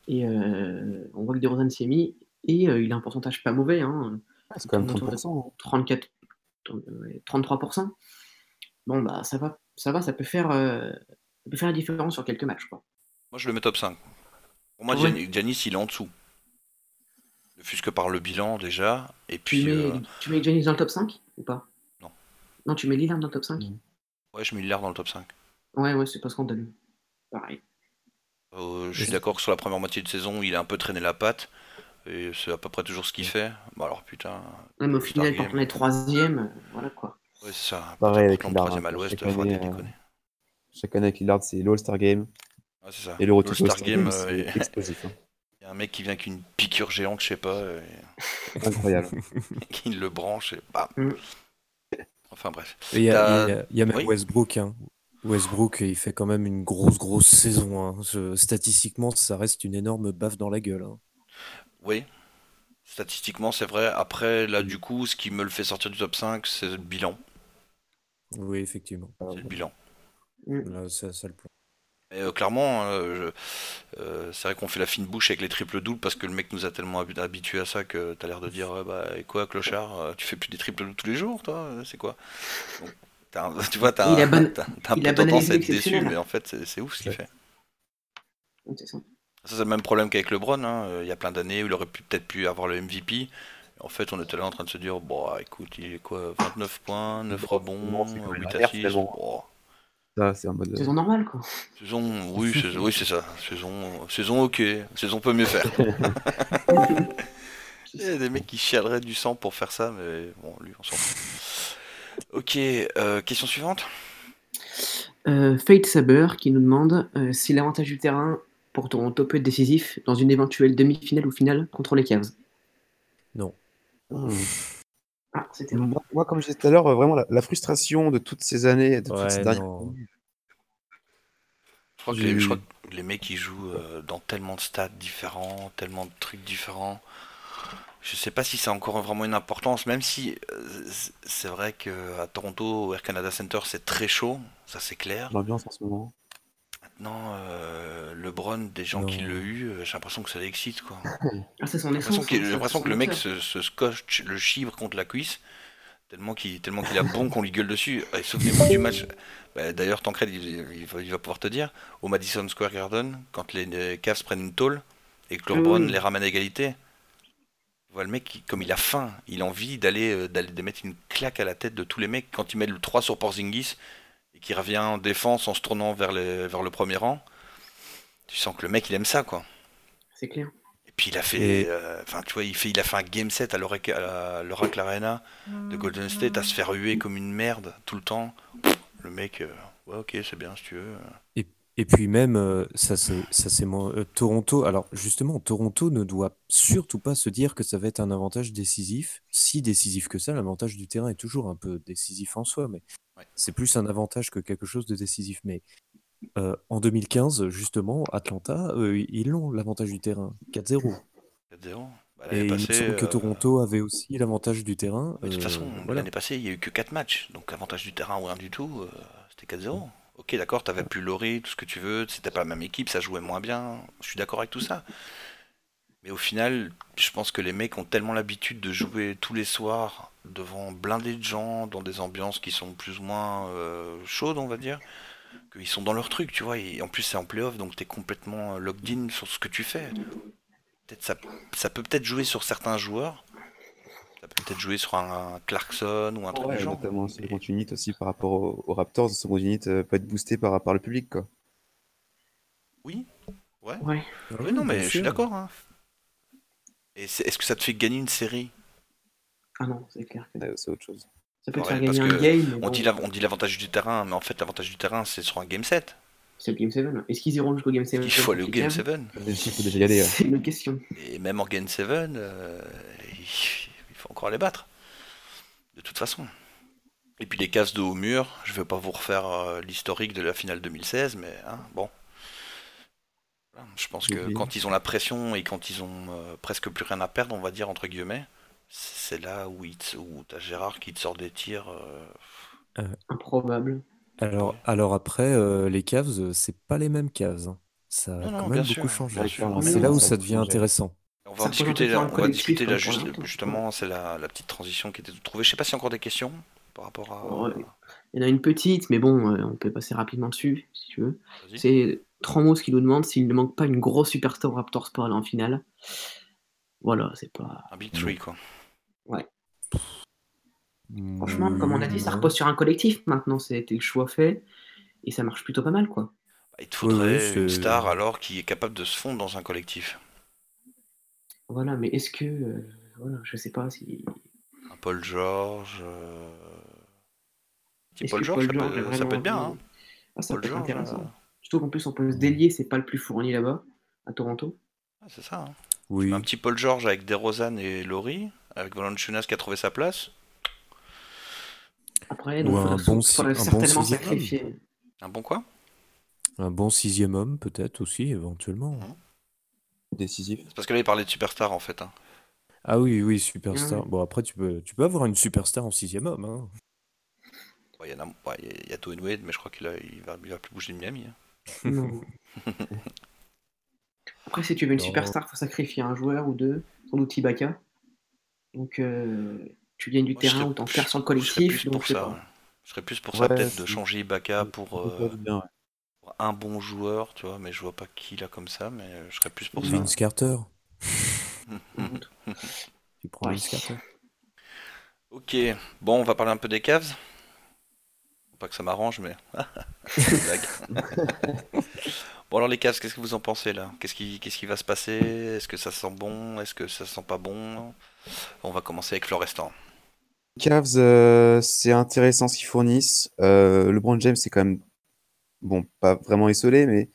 Et on voit que DeRozan s'y est mis, et il a un pourcentage pas mauvais. Hein, ah, c'est quand même 30%. 34, 33%. Bon, bah, ça va, ça va, ça peut faire peut faire la différence sur quelques matchs. Quoi. Moi, je le mets top 5. Pour moi, Giannis, il est en dessous. Ne fût-ce que par le bilan déjà. Et puis, tu, mets, euh... tu mets Giannis dans le top 5 ou pas? Non. Non, tu mets Lillard dans le top 5 Ouais, je mets Lillard dans le top 5. Ouais, ouais, c'est pas scandaleux. Pareil. Euh, je suis d'accord que sur la première moitié de saison, il a un peu traîné la patte. Et c'est à peu près toujours ce qu'il fait. Bon, alors putain. Ouais, mais au final, quand on est troisième, euh, voilà quoi. Ouais, c'est ça. Pareil avec Lillard. Troisième à l'ouest, faut déconner. Chaque année avec Lillard, c'est l'All-Star Game. ça. Et le retour All-Star Game, c'est euh, explosif. Hein. (laughs) Il y a un mec qui vient avec une piqûre géante, je sais pas. (laughs) Incroyable. (laughs) qui le branche et bah. Enfin bref. Il y, a, même Westbrook. Hein. Westbrook, il fait quand même une grosse, grosse saison. Hein. statistiquement, ça reste une énorme baffe dans la gueule. Hein. Oui, statistiquement, c'est vrai. Après, là, du coup, ce qui me le fait sortir du top 5, c'est le bilan. Oui, effectivement. C'est le bilan. Mm. c'est ça le plan. Euh, clairement, euh, euh, c'est vrai qu'on fait la fine bouche avec les triples doubles parce que le mec nous a tellement habitués à ça que t'as l'air de dire (laughs) bah et quoi clochard, tu fais plus des triples doubles tous les jours toi, c'est quoi? (laughs) Tu vois, t'as un, peu tendance à être déçu, mais en fait c'est ouf ce qu'il fait. Ça c'est le même problème qu'avec LeBron. Hein. Il y a plein d'années où il aurait peut-être pu avoir le MVP. En fait, on était là en train de se dire bon, écoute, il est quoi 29 points, 9 rebonds, 8 assists. C'est en mode. Saison normale, quoi. Saison, oui, oui c'est ça. Saison, saison ok. Saison peut mieux faire. (laughs) Il y a des mecs qui chialeraient du sang pour faire ça, mais bon, lui, on s'en fout. Ok, euh, question suivante. Euh, Fate Saber qui nous demande euh, si l'avantage du terrain pour Toronto peut être décisif dans une éventuelle demi-finale ou finale contre les Cavs. Non. Ah, moi, comme je disais tout à l'heure, vraiment la, frustration de toutes ces années, de toutes ces dernières Je crois, que les, je crois que les mecs ils jouent euh, dans tellement de stades différents, tellement de trucs différents. Je sais pas si ça a encore vraiment une importance, même si euh, c'est vrai qu'à Toronto, au Air Canada Center, c'est très chaud, ça c'est clair. L'ambiance en ce moment. Maintenant, LeBron, des gens qui l'ont eu, j'ai l'impression que ça l'excite quoi. Ah, c'est son J'ai l'impression que, le mec se, se scotche le chibre contre la cuisse, tellement qu'il tellement qu'il a bon qu'on lui gueule dessus. Souvenez-vous du match. Bah, d'ailleurs, Tancred, il, il, va, il, va, pouvoir te dire, au Madison Square Garden, quand les, Cavs prennent une tôle et que LeBron les ramène à égalité, vois le mec, comme il a faim, il a envie d'aller d'aller de mettre une claque à la tête de tous les mecs. Quand il met le 3 sur Porzingis, qui revient en défense en se tournant vers, les, vers le premier rang, tu sens que le mec il aime ça quoi. C'est clair. Et puis il a fait, euh, enfin tu vois, il fait, il a fait un game set à l'Oracle Arena de Golden State à se faire huer comme une merde tout le temps. Le mec, euh, ouais ok c'est bien si tu veux. Et, et puis même euh, ça c'est ça c'est Toronto. Alors justement Toronto ne doit surtout pas se dire que ça va être un avantage décisif. Si décisif que ça, l'avantage du terrain est toujours un peu décisif en soi, mais c'est plus un avantage que quelque chose de décisif. Mais euh, en 2015, justement, Atlanta, ils l'ont, l'avantage du terrain. 4-0. 4-0. Bah, Et il me semble que euh, Toronto avait aussi l'avantage du terrain. de toute façon, euh, l'année passée, il n'y a eu que 4 matchs. Donc, avantage du terrain ou rien du tout, c'était 4-0. Ok, d'accord, tu avais plus Laurie, tout ce que tu veux, c'était pas la même équipe, ça jouait moins bien. Je suis d'accord avec tout ça. Mais au final, je pense que les mecs ont tellement l'habitude de jouer tous les soirs devant blindés de gens, dans des ambiances qui sont plus ou moins euh, chaudes, on va dire, qu'ils sont dans leur truc, tu vois. Et en plus, c'est en playoff, donc t'es complètement locked in sur ce que tu fais. Peut-être ça, ça peut peut-être jouer sur certains joueurs. Ça peut peut-être jouer sur un, Clarkson ou un truc ouais, du genre. Notamment second unit aussi par rapport aux, Raptors. Le second unit euh, peut être boosté par, par le public, quoi. Oui, ouais. Ouais. Oui, non, mais je suis d'accord. Hein. Et est-ce que ça te fait gagner une série? Ah non, c'est clair que Ouais, c'est autre chose. ça peut te faire gagner un game. On bon, dit l'av- on dit l'avantage du terrain, mais en fait, l'avantage du terrain, c'est sur un game 7. C'est le Game 7. Est-ce qu'ils iront jusqu'au Game 7 Il faut aller au game Cavs 7. Il faut déjà y aller. ouais. C'est (laughs) une question. Et même en game 7, euh, il faut encore les battre. De toute façon. Et puis les cases de haut mur, je vais pas vous refaire euh, l'historique de la finale 2016, mais hein, bon. Je pense que quand ils ont la pression et quand ils ont euh, presque plus rien à perdre, on va dire entre guillemets, c'est là où, où t'as Gérard qui te sort des tirs. euh, Improbable. Alors, alors après, euh, les Cavs, euh, c'est pas les mêmes Cavs. hein. Ça a Non, quand même sûr, beaucoup changé. sûr. C'est là où ça devient intéressant. On va en discuter là, on va discuter là juste, justement, c'est la, la petite transition qui était trouvée. Je sais pas s'il y a encore des questions par rapport à. Ouais. Il y en a une petite, mais bon, euh, on peut passer rapidement dessus, si tu veux. C'est Tramos qui nous demande s'il ne manque pas une grosse superstar Raptors pour aller en finale. Voilà, c'est pas. Un big three quoi. Franchement, comme on a dit, ça Ouais. repose sur un collectif maintenant. C'était le choix fait et ça marche plutôt pas mal, quoi. Bah, il te faudrait une star alors qui est capable de se fondre dans un collectif. Voilà, mais est-ce que. euh, voilà, je sais pas si. Un Paul George. euh, Paul George, ça, George peut, ça peut être bien. Hein. Ah, ça Paul peut être George, intéressant. euh, Surtout qu'en plus, en poste d'ailier, c'est pas le plus fourni là-bas, à Toronto. ah, c'est ça. hein. Oui. Un petit Paul George avec DeRozan et Laurie, avec Valanciunas qui a trouvé sa place. Après, Ou donc, un faudrait, bon si- un certainement sixième sacrifier. Un bon quoi? Un bon sixième homme, peut-être aussi, éventuellement. Mhm. Décisif. C'est parce que là il parlait de superstar en fait. hein. Ah oui, oui, superstar. Mhm. Bon, après, tu peux, tu peux avoir une superstar en sixième homme. hein. Il y, en a, ouais, il y a- il y a Dwayne Wade, mais je crois qu'il a- il va, il va plus bouger de Miami. hein. Non. (laughs) Après, si tu veux une Non. superstar, faut sacrifier un joueur ou deux, sans doute Ibaka. Donc, euh, tu gagnes du Moi, je terrain serais- ou t'en je- perds sur le je serais collectif. plus Donc, pour ça. pas. ouais. Je serais plus pour ça Ouais, peut-être de c'est- changer Ibaka pour, euh, bien, pour un bon joueur, tu vois, mais je vois pas qui là comme ça, mais euh, je serais plus pour ça. Vince Carter. (laughs) Tu prends Ouais. Vince Carter. Ok, bon, on va parler un peu des Cavs. Pas que ça m'arrange, mais. (laughs) Blague. (laughs) bon, alors les Cavs, qu'est-ce que vous en pensez là? Qu'est-ce qui, qu'est-ce qui va se passer? Est-ce que ça sent bon? Est-ce que ça sent pas bon? On va commencer avec Florestan. Cavs, euh, c'est intéressant ce qu'ils fournissent. Euh, LeBron James, c'est quand même, bon, pas vraiment isolé, mais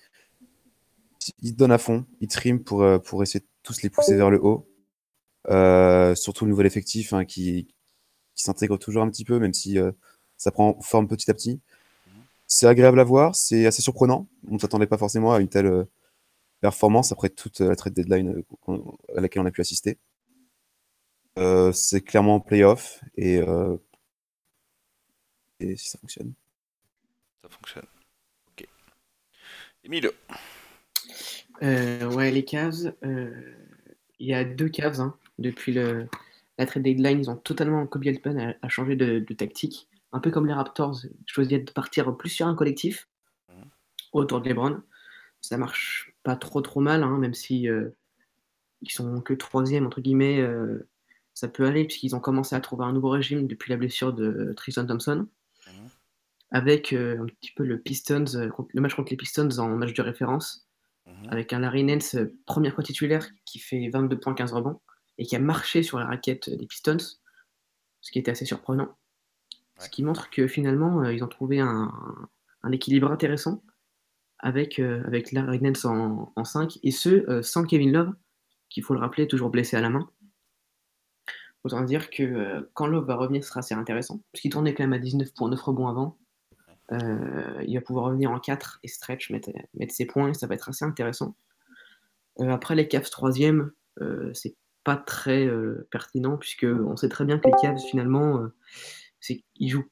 il donne à fond. Il trim pour, euh, pour essayer de tous les pousser vers le haut. Euh, surtout le nouvel effectif hein, qui, qui s'intègre toujours un petit peu, même si ça prend forme petit à petit. C'est agréable à voir, c'est assez surprenant. On ne s'attendait pas forcément à une telle euh, performance après toute la trade deadline euh, à laquelle on a pu assister. Euh, c'est clairement en playoff et, euh, et si ça fonctionne. Ça fonctionne. Ok. Emile, Euh, ouais, les Cavs, euh, il y a deux Cavs. hein. Depuis le, la trade deadline, ils ont totalement, Kobe Altman a, a changé de, de tactique. Un peu comme les Raptors, choisir de partir plus sur un collectif Mhm. autour de LeBron. Ça marche pas trop trop mal, hein, même si euh, ils sont que troisième, entre guillemets. euh, ça peut aller, puisqu'ils ont commencé à trouver un nouveau régime depuis la blessure de Tristan Thompson. Mhm. Avec euh, un petit peu le Pistons, le match contre les Pistons en match de référence Mhm. avec un Larry Nance première fois titulaire qui fait 22 points, 15 rebonds et qui a marché sur la raquette des Pistons, ce qui était assez surprenant. Ce qui montre que finalement, euh, ils ont trouvé un, un équilibre intéressant avec, euh, avec Larry Nance en, en 5 et ce, euh, sans Kevin Love, qu'il faut le rappeler, toujours blessé à la main. Autant dire que euh, quand Love va revenir, ce sera assez intéressant, puisqu'il tournait quand même à 19 pour 9 rebonds avant. Il va pouvoir revenir en 4 et stretch, mettre, mettre ses points, et ça va être assez intéressant. Après, les Cavs 3 c'est pas très pertinent, puisque on sait très bien que les Cavs, finalement, c'est- ils jouent,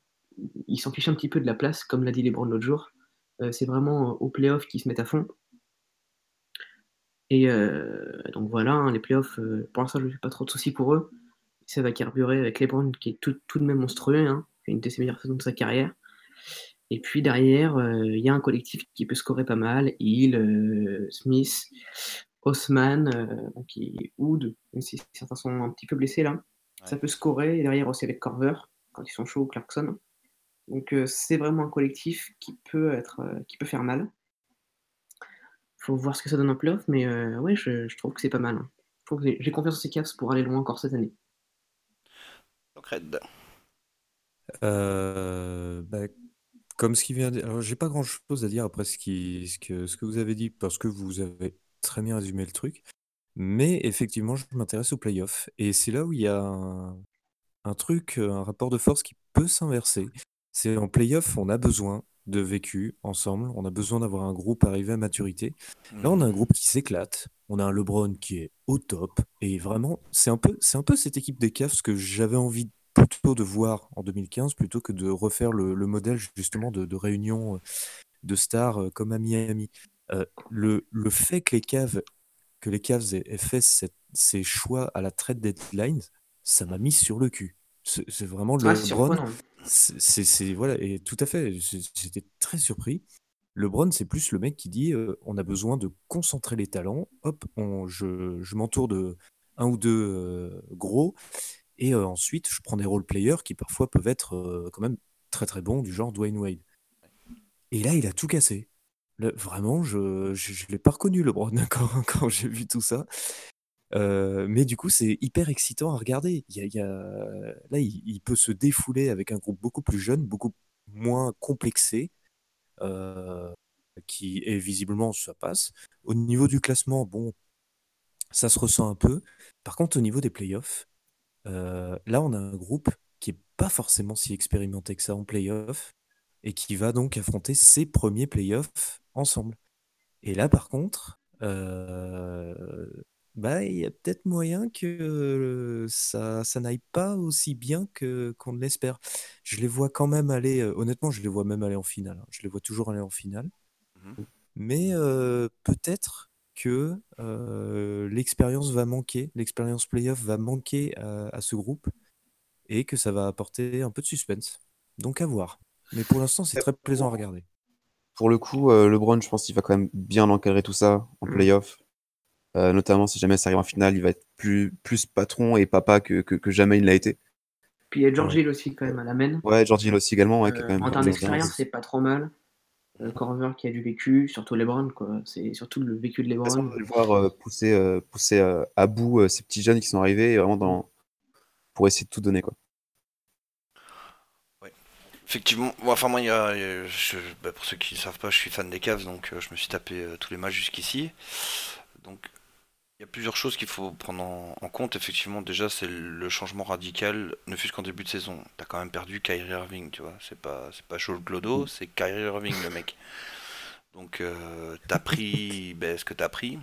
ils s'en fichent un petit peu de la place, comme l'a dit LeBron l'autre jour. Euh, c'est vraiment euh, au playoff qu'ils se mettent à fond. Et donc voilà, hein, les playoffs, pour l'instant, je ne fais pas trop de soucis pour eux. Ça va carburer avec LeBron qui est tout, tout de même monstrueux, hein, une des meilleures saisons de sa carrière. Et puis derrière, il y a un collectif qui peut scorer pas mal. Hill, Smith, Osman, qui Wood, même si certains sont un petit peu blessés là. Ça peut scorer. Et derrière aussi avec Corver, quand ils sont chauds, Clarkson. Donc c'est vraiment un collectif qui peut, être, qui peut faire mal. Faut voir ce que ça donne en playoff, mais ouais, je, trouve que c'est pas mal. Hein. J'ai confiance en ces Cavs pour aller loin encore cette année. Donc Red. Bah, comme ce qui vient. Alors, j'ai pas grand chose à dire après ce, qui, ce, que, ce que vous avez dit, parce que vous avez très bien résumé le truc. Mais effectivement, je m'intéresse aux playoffs. Et c'est là où il y a un, truc, un rapport de force qui peut s'inverser. C'est en playoff, on a besoin de vécu ensemble. On a besoin d'avoir un groupe arrivé à maturité. Là, on a un mmh. groupe qui s'éclate. On a un LeBron qui est au top. Et vraiment, c'est un peu, c'est un peu cette équipe des Cavs que j'avais envie plutôt de voir en 2015 plutôt que de refaire le, modèle justement de, réunion de stars euh, comme à Miami. Euh, le, le fait que les Cavs que les Cavs aient, fait ces choix à la trade deadline, ça m'a mis sur le cul. C'est vraiment le LeBron. C'est voilà et tout à fait. J'étais très surpris. LeBron, c'est plus le mec qui dit euh, on a besoin de concentrer les talents. Hop, on, je, je m'entoure de un ou deux gros et ensuite, je prends des role players qui parfois peuvent être quand même très très bons, du genre Dwayne Wade. Et là, il a tout cassé. vraiment, je ne l'ai pas reconnu, LeBron, (laughs) quand, quand j'ai vu tout ça. Mais du coup, c'est hyper excitant à regarder. Il y a, là, il, peut se défouler avec un groupe beaucoup plus jeune, beaucoup moins complexé, qui est visiblement ça passe. Au niveau du classement, bon, ça se ressent un peu. Par contre, au niveau des playoffs, euh, là, on a un groupe qui est pas forcément si expérimenté que ça en playoff et qui va donc affronter ses premiers playoffs ensemble. Et là, par contre, euh, bah, il y a peut-être moyen que ça, ça n'aille pas aussi bien que qu'on ne l'espère. Je les vois quand même aller, euh, honnêtement, je les vois même aller en finale. Hein. Je les vois toujours aller en finale. Mmh Mais peut-être que l'expérience va manquer, l'expérience playoff va manquer à, ce groupe et que ça va apporter un peu de suspense. Donc à voir. Mais pour l'instant, c'est très plaisant à regarder. Pour le coup, LeBron, je pense qu'il va quand même bien encadrer tout ça en mmh. Playoff. notamment si jamais ça arrive en finale, il va être plus, plus patron et papa que, que, jamais il l'a été. Puis il y a George Hill aussi quand même à la main. Ouais, George Hill aussi également. Ouais, en termes d'expérience, c'est pas trop mal. Corver qui a du vécu, surtout LeBron, quoi. C'est surtout le vécu de LeBron. On va le voir euh, pousser, euh, pousser euh, à bout ces petits jeunes qui sont arrivés vraiment dans... pour essayer de tout donner, quoi. Ouais. Effectivement, enfin moi, il y a, bah, pour ceux qui ne savent pas, je suis fan des Cavs, donc je me suis tapé tous les matchs jusqu'ici. Donc il y a plusieurs choses qu'il faut prendre en, compte. Effectivement, déjà, c'est le changement radical, ne fût-ce qu'en début de saison. T'as quand même perdu Kyrie Irving, tu vois. C'est pas, c'est pas Joel Glodo, mm. c'est Kyrie Irving, le mec. Donc, euh, t'as pris (laughs) ben, ce que t'as pris,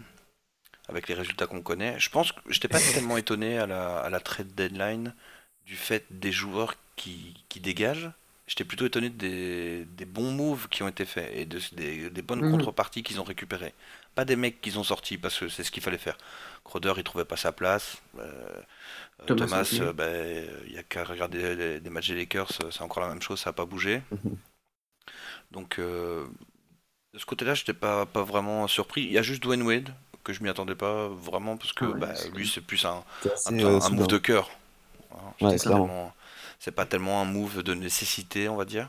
avec les résultats qu'on connaît. Je pense que j'étais pas tellement étonné à la, à la trade deadline du fait des joueurs qui, qui dégagent. J'étais plutôt étonné des, des, bons moves qui ont été faits et de, des, des bonnes mm. contreparties qu'ils ont récupérées. Pas des mecs qu'ils ont sortis parce que c'est ce qu'il fallait faire. Crowder, il trouvait pas sa place. Euh, Thomas, euh, ben, il y a qu'à regarder des, matchs des Lakers, c'est encore la même chose, ça n'a pas bougé. Mhm. Donc, euh, de ce côté-là, je n'étais pas, pas vraiment surpris. Il y a juste Dwayne Wade que je m'y attendais pas vraiment parce que ah bah, lui, c'est plus un, un, move de cœur. c'est pas tellement un move de nécessité, on va dire.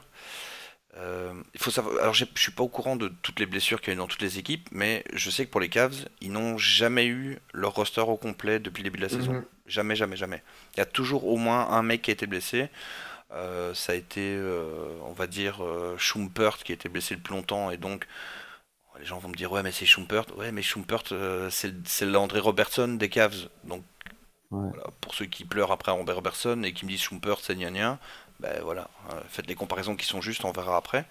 Euh, il faut savoir, alors je suis pas au courant de toutes les blessures qu'il y a eu dans toutes les équipes, mais je sais que pour les Cavs, ils n'ont jamais eu leur roster au complet depuis le début de la saison. Mhm. Jamais, jamais, jamais. Il y a toujours au moins un mec qui a été blessé. Euh, ça a été, euh, on va dire, Schumpert qui a été blessé le plus longtemps, et donc les gens vont me dire ouais mais c'est Schumpert, ouais mais Schumpert c'est l'André Robertson des Cavs, donc pour ceux qui pleurent après André Robertson et qui me disent Schumpert c'est gna ben voilà, euh, faites les comparaisons qui sont justes, on verra après.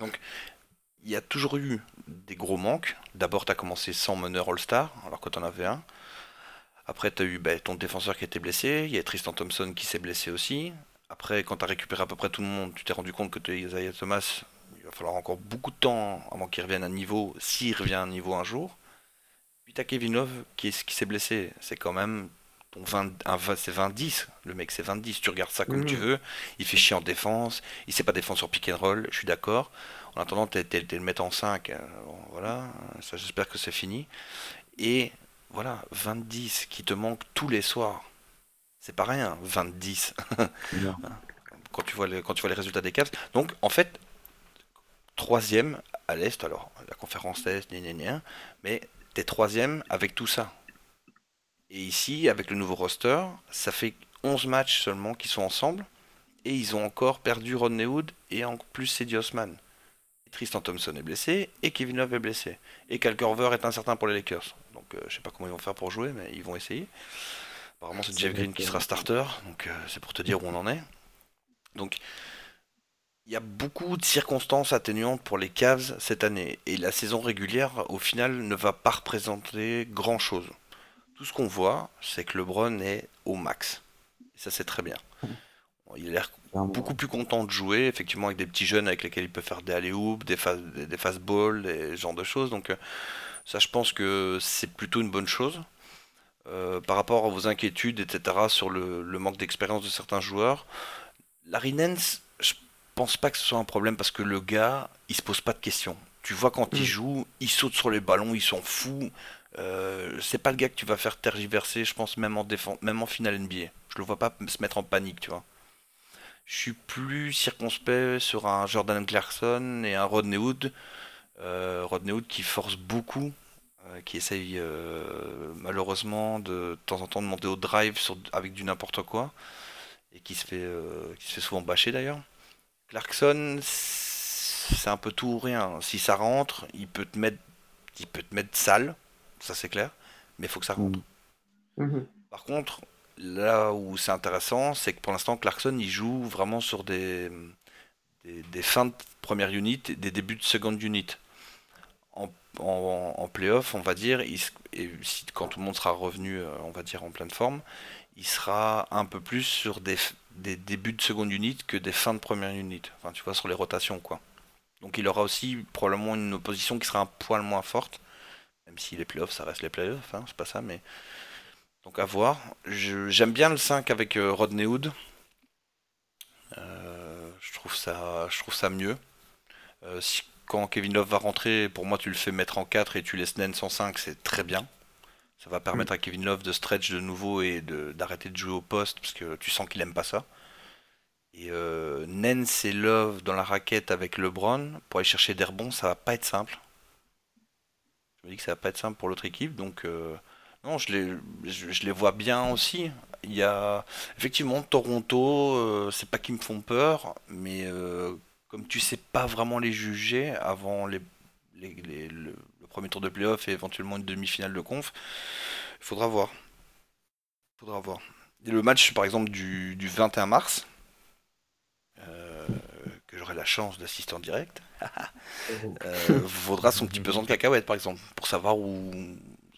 Donc, il y a toujours eu des gros manques. D'abord, tu as commencé sans meneur All-Star, alors que tu en avais un. Après, tu as eu ben, ton défenseur qui était blessé, il y a Tristan Thompson qui s'est blessé aussi. Après, quand tu as récupéré à peu près tout le monde, tu t'es rendu compte que Isaiah Thomas, il va falloir encore beaucoup de temps avant qu'il revienne à niveau, s'il revient à niveau un jour. Puis t'as Kevin Love qui, s'est blessé. C'est quand même 20, c'est 20-10. Le mec, c'est 20-10. Tu regardes ça comme tu veux. Il fait chier en défense. Il sait pas défendre sur pick and roll. Je suis d'accord. En attendant, t'es le mettre en 5. Euh, voilà. Ça, j'espère que c'est fini. Et voilà, 20-10 qui te manque tous les soirs. C'est pas rien, 20-10. (laughs) quand, tu vois les, quand tu vois les résultats des Cavs. Donc, en fait, troisième à l'Est, alors la conférence Est, mais t'es troisième avec tout ça. Et ici, avec le nouveau roster, ça fait 11 matchs seulement qui sont ensemble. Et ils ont encore perdu Rodney Hood et en plus Cedi Osman. Tristan Thompson est blessé et Kevin Love est blessé. Et Cal Corver est incertain pour les Lakers. Donc je euh, je sais pas comment ils vont faire pour jouer, mais ils vont essayer. Apparemment c'est Jeff Green qui sera starter, donc euh, c'est pour te dire où on en est. Donc il y a beaucoup de circonstances atténuantes pour les Cavs cette année. Et la saison régulière, au final, ne va pas représenter grand-chose. Tout ce qu'on voit, c'est que LeBron est au max. Et ça c'est très bien. Il a l'air beaucoup plus content de jouer, effectivement, avec des petits jeunes avec lesquels il peut faire des alley-oops, des, des, fastballs, des ce genre de choses. Donc, euh, ça, je pense que c'est plutôt une bonne chose. Euh, par rapport à vos inquiétudes, etc., sur le, manque d'expérience de certains joueurs, Larry Nance, je pense pas que ce soit un problème parce que le gars, il se pose pas de questions. Tu vois, quand il mm. joue, il saute sur les ballons, il s'en fout. Euh, c'est pas le gars que tu vas faire tergiverser, je pense, même en, défense, même en finale NBA. Je le vois pas se mettre en panique, tu vois. Je suis plus circonspect sur un Jordan Clarkson et un Rodney Hood. Euh, Rodney Hood qui force beaucoup, euh, qui essaye malheureusement de, temps en temps de monter au drive avec du n'importe quoi et qui se fait, qui se fait souvent bâcher d'ailleurs. Clarkson, c'est un peu tout ou rien. Si ça rentre, il peut te mettre, il peut te mettre sale, ça c'est clair, mais il faut que ça rentre. Mmh. Par contre, là où c'est intéressant, c'est que pour l'instant, Clarkson, il joue vraiment sur des, des, fins de première unit et des débuts de seconde unit. En, en, playoff, on va dire, et si, quand tout le monde sera revenu, euh, on va dire, en pleine forme, il sera un peu plus sur des, des débuts de seconde unit que des fins de première unit. Enfin, tu vois, sur les rotations, quoi. Donc il aura aussi probablement une opposition qui sera un poil moins forte, même si les playoffs, ça reste les playoffs, hein, c'est pas ça, mais donc à voir. J'aime bien le 5 avec euh, Rodney Hood. Euh, je, trouve ça, je trouve ça mieux. Euh, si, quand Kevin Love va rentrer, pour moi tu le fais mettre en 4 et tu laisses Nens en 5, c'est très bien. Ça va permettre mm. à Kevin Love de stretch de nouveau et d'arrêter de, jouer au poste parce que tu sens qu'il aime pas ça. Et Nens et Love dans la raquette avec LeBron, pour aller chercher des rebonds, ça va pas être simple. Je me dis que ça va pas être simple pour l'autre équipe, donc non, je les, vois bien aussi. Il y a effectivement Toronto, euh, c'est pas qu'ils me font peur, mais euh, comme tu sais pas vraiment les juger avant le, premier tour de playoff et éventuellement une demi-finale de conf, il faudra voir. faudra voir. le match par exemple du, 21 mars, euh, j'aurai la chance d'assister en direct, (laughs) vaudra son petit pesant de cacahuète par exemple, pour savoir où,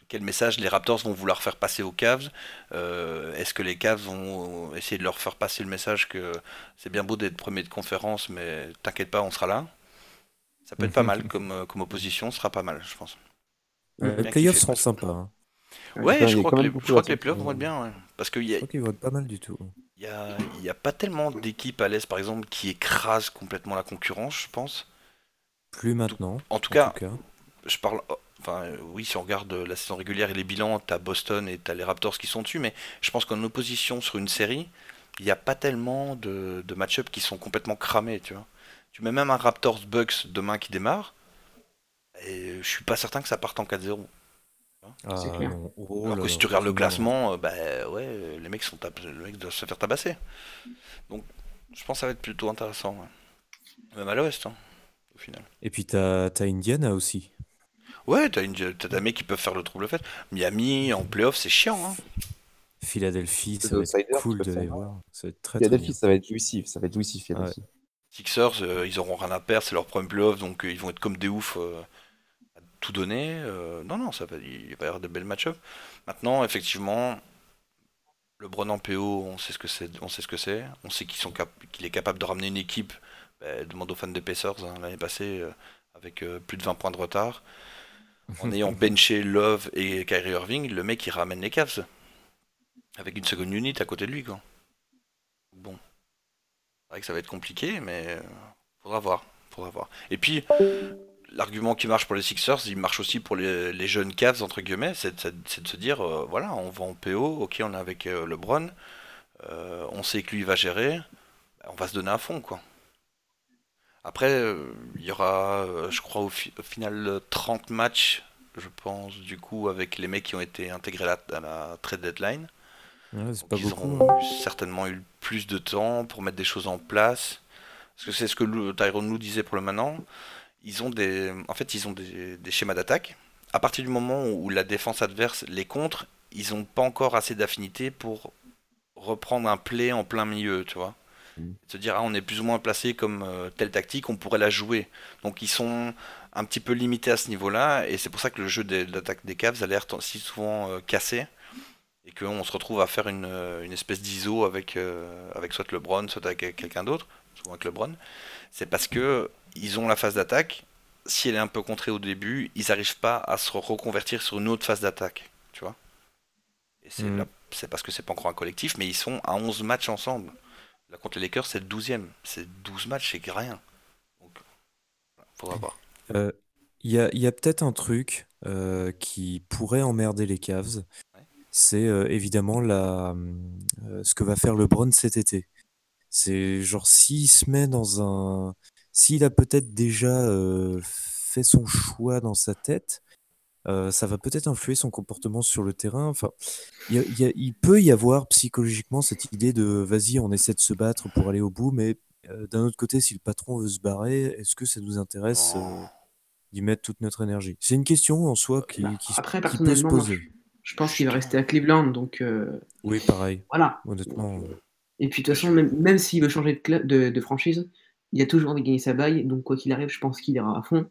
quel message les Raptors vont vouloir faire passer aux Cavs euh, Est-ce que les Cavs vont essayer de leur faire passer le message que c'est bien beau d'être premier de conférence, mais t'inquiète pas, on sera là Ça peut être pas mal comme, euh, comme opposition, ce sera pas mal, je pense. les playoffs seront sympas. Hein. Ouais, je, crois que, les, je crois que les playoffs vont être bien. Parce qu'il y a, je crois vont être pas mal du tout. Il n'y a, a, pas tellement d'équipes à l'Est, par exemple, qui écrasent complètement la concurrence, je pense. Plus maintenant. En tout, cas, je parle Enfin, oui, si on regarde la saison régulière et les bilans, t'as Boston et t'as les Raptors qui sont dessus, mais je pense qu'en opposition sur une série, il n'y a pas tellement de, de match-up qui sont complètement cramés, tu vois. Tu mets même un Raptors Bucks demain qui démarre, et je suis pas certain que ça parte en 4-0. Ah, clair. Oh Alors que si tu regardes le classement, euh, bah ouais, les mecs sont les mecs doivent se faire tabasser. Donc, je pense que ça va être plutôt intéressant. Même à l'ouest, hein, au final. Et puis t'as as Indiana aussi. Ouais, t'as, une, des mecs qui peuvent faire le trouble fait. Miami en playoff, c'est chiant. Hein. Philadelphie, ça va être cool de les voir. Ça va être très, Philadelphie, ça va être jouissif. Ça va être jouissif, Philadelphie. Sixers, euh, ils auront rien à perdre, c'est leur premier playoff, donc euh, ils vont être comme des oufs euh, tout donner. non, non, ça va, il va y avoir de belles match Maintenant, effectivement, le Bron en PO, on sait ce que c'est. On sait ce que c'est. On sait qu'il, sont qu'il est capable de ramener une équipe. Bah, demande aux fans des Pacers hein, l'année passée avec plus de 20 points de retard. en (laughs) ayant benché Love et Kyrie Irving, le mec il ramène les Cavs. Avec une seconde unit à côté de lui, quoi. Bon. C'est vrai que ça va être compliqué, mais euh, faudra voir. Faudra voir. Et puis, l'argument qui marche pour les Sixers, il marche aussi pour les, jeunes Cavs, entre guillemets, c'est de, se dire, euh, voilà, on va en PO, ok, on est avec euh, LeBron, on sait que lui va gérer, on va se donner à fond, quoi. Après, il y aura, je crois, au, final 30 matchs, je pense, du coup, avec les mecs qui ont été intégrés à la, trade deadline. ils auront certainement eu plus de temps pour mettre des choses en place. Parce que c'est ce que Tyrone nous disait pour le maintenant. Ils ont des, en fait, ils ont des, schémas d'attaque. À partir du moment où la défense adverse les contre, ils n'ont pas encore assez d'affinité pour reprendre un play en plein milieu, tu vois. Mm. Se dire, ah, on est plus ou moins placé comme euh, telle tactique, on pourrait la jouer. Donc ils sont un petit peu limités à ce niveau-là, et c'est pour ça que le jeu de l'attaque des Cavs a l'air si souvent euh, cassé, et qu'on se retrouve à faire une, euh, une espèce d'ISO avec, avec soit LeBron, soit avec quelqu'un d'autre, souvent avec LeBron. C'est parce que ils ont la phase d'attaque, si elle est un peu contrée au début, ils n'arrivent pas à se reconvertir sur une autre phase d'attaque, tu vois. Et c'est mm. parce que c'est pas encore un collectif, mais ils sont à 11 matchs ensemble. Là, contre les Lakers, c'est le 12e. C'est 12 matchs, c'est rien. Donc, faudra voir. Euh, il y a, y a peut-être un truc euh, qui pourrait emmerder les Cavs. C'est euh, évidemment la, ce que va faire LeBron cet été. C'est genre s'il se met dans un. S'il a peut-être déjà fait son choix dans sa tête, euh, ça va peut-être influer son comportement sur le terrain. Enfin, il peut y avoir psychologiquement cette idée de vas-y, on essaie de se battre pour aller au bout, mais euh, d'un autre côté, si le patron veut se barrer, est-ce que ça nous intéresse euh, d'y mettre toute notre énergie? C'est une question en soi qui, bah, peut se poser. Je, pense qu'il va rester à Cleveland, donc. Oui, pareil. Voilà. Honnêtement. Et puis de toute façon, même, s'il veut changer de, de, de, franchise, il a toujours envie de gagner sa baille, donc quoi qu'il arrive, je pense qu'il ira à fond.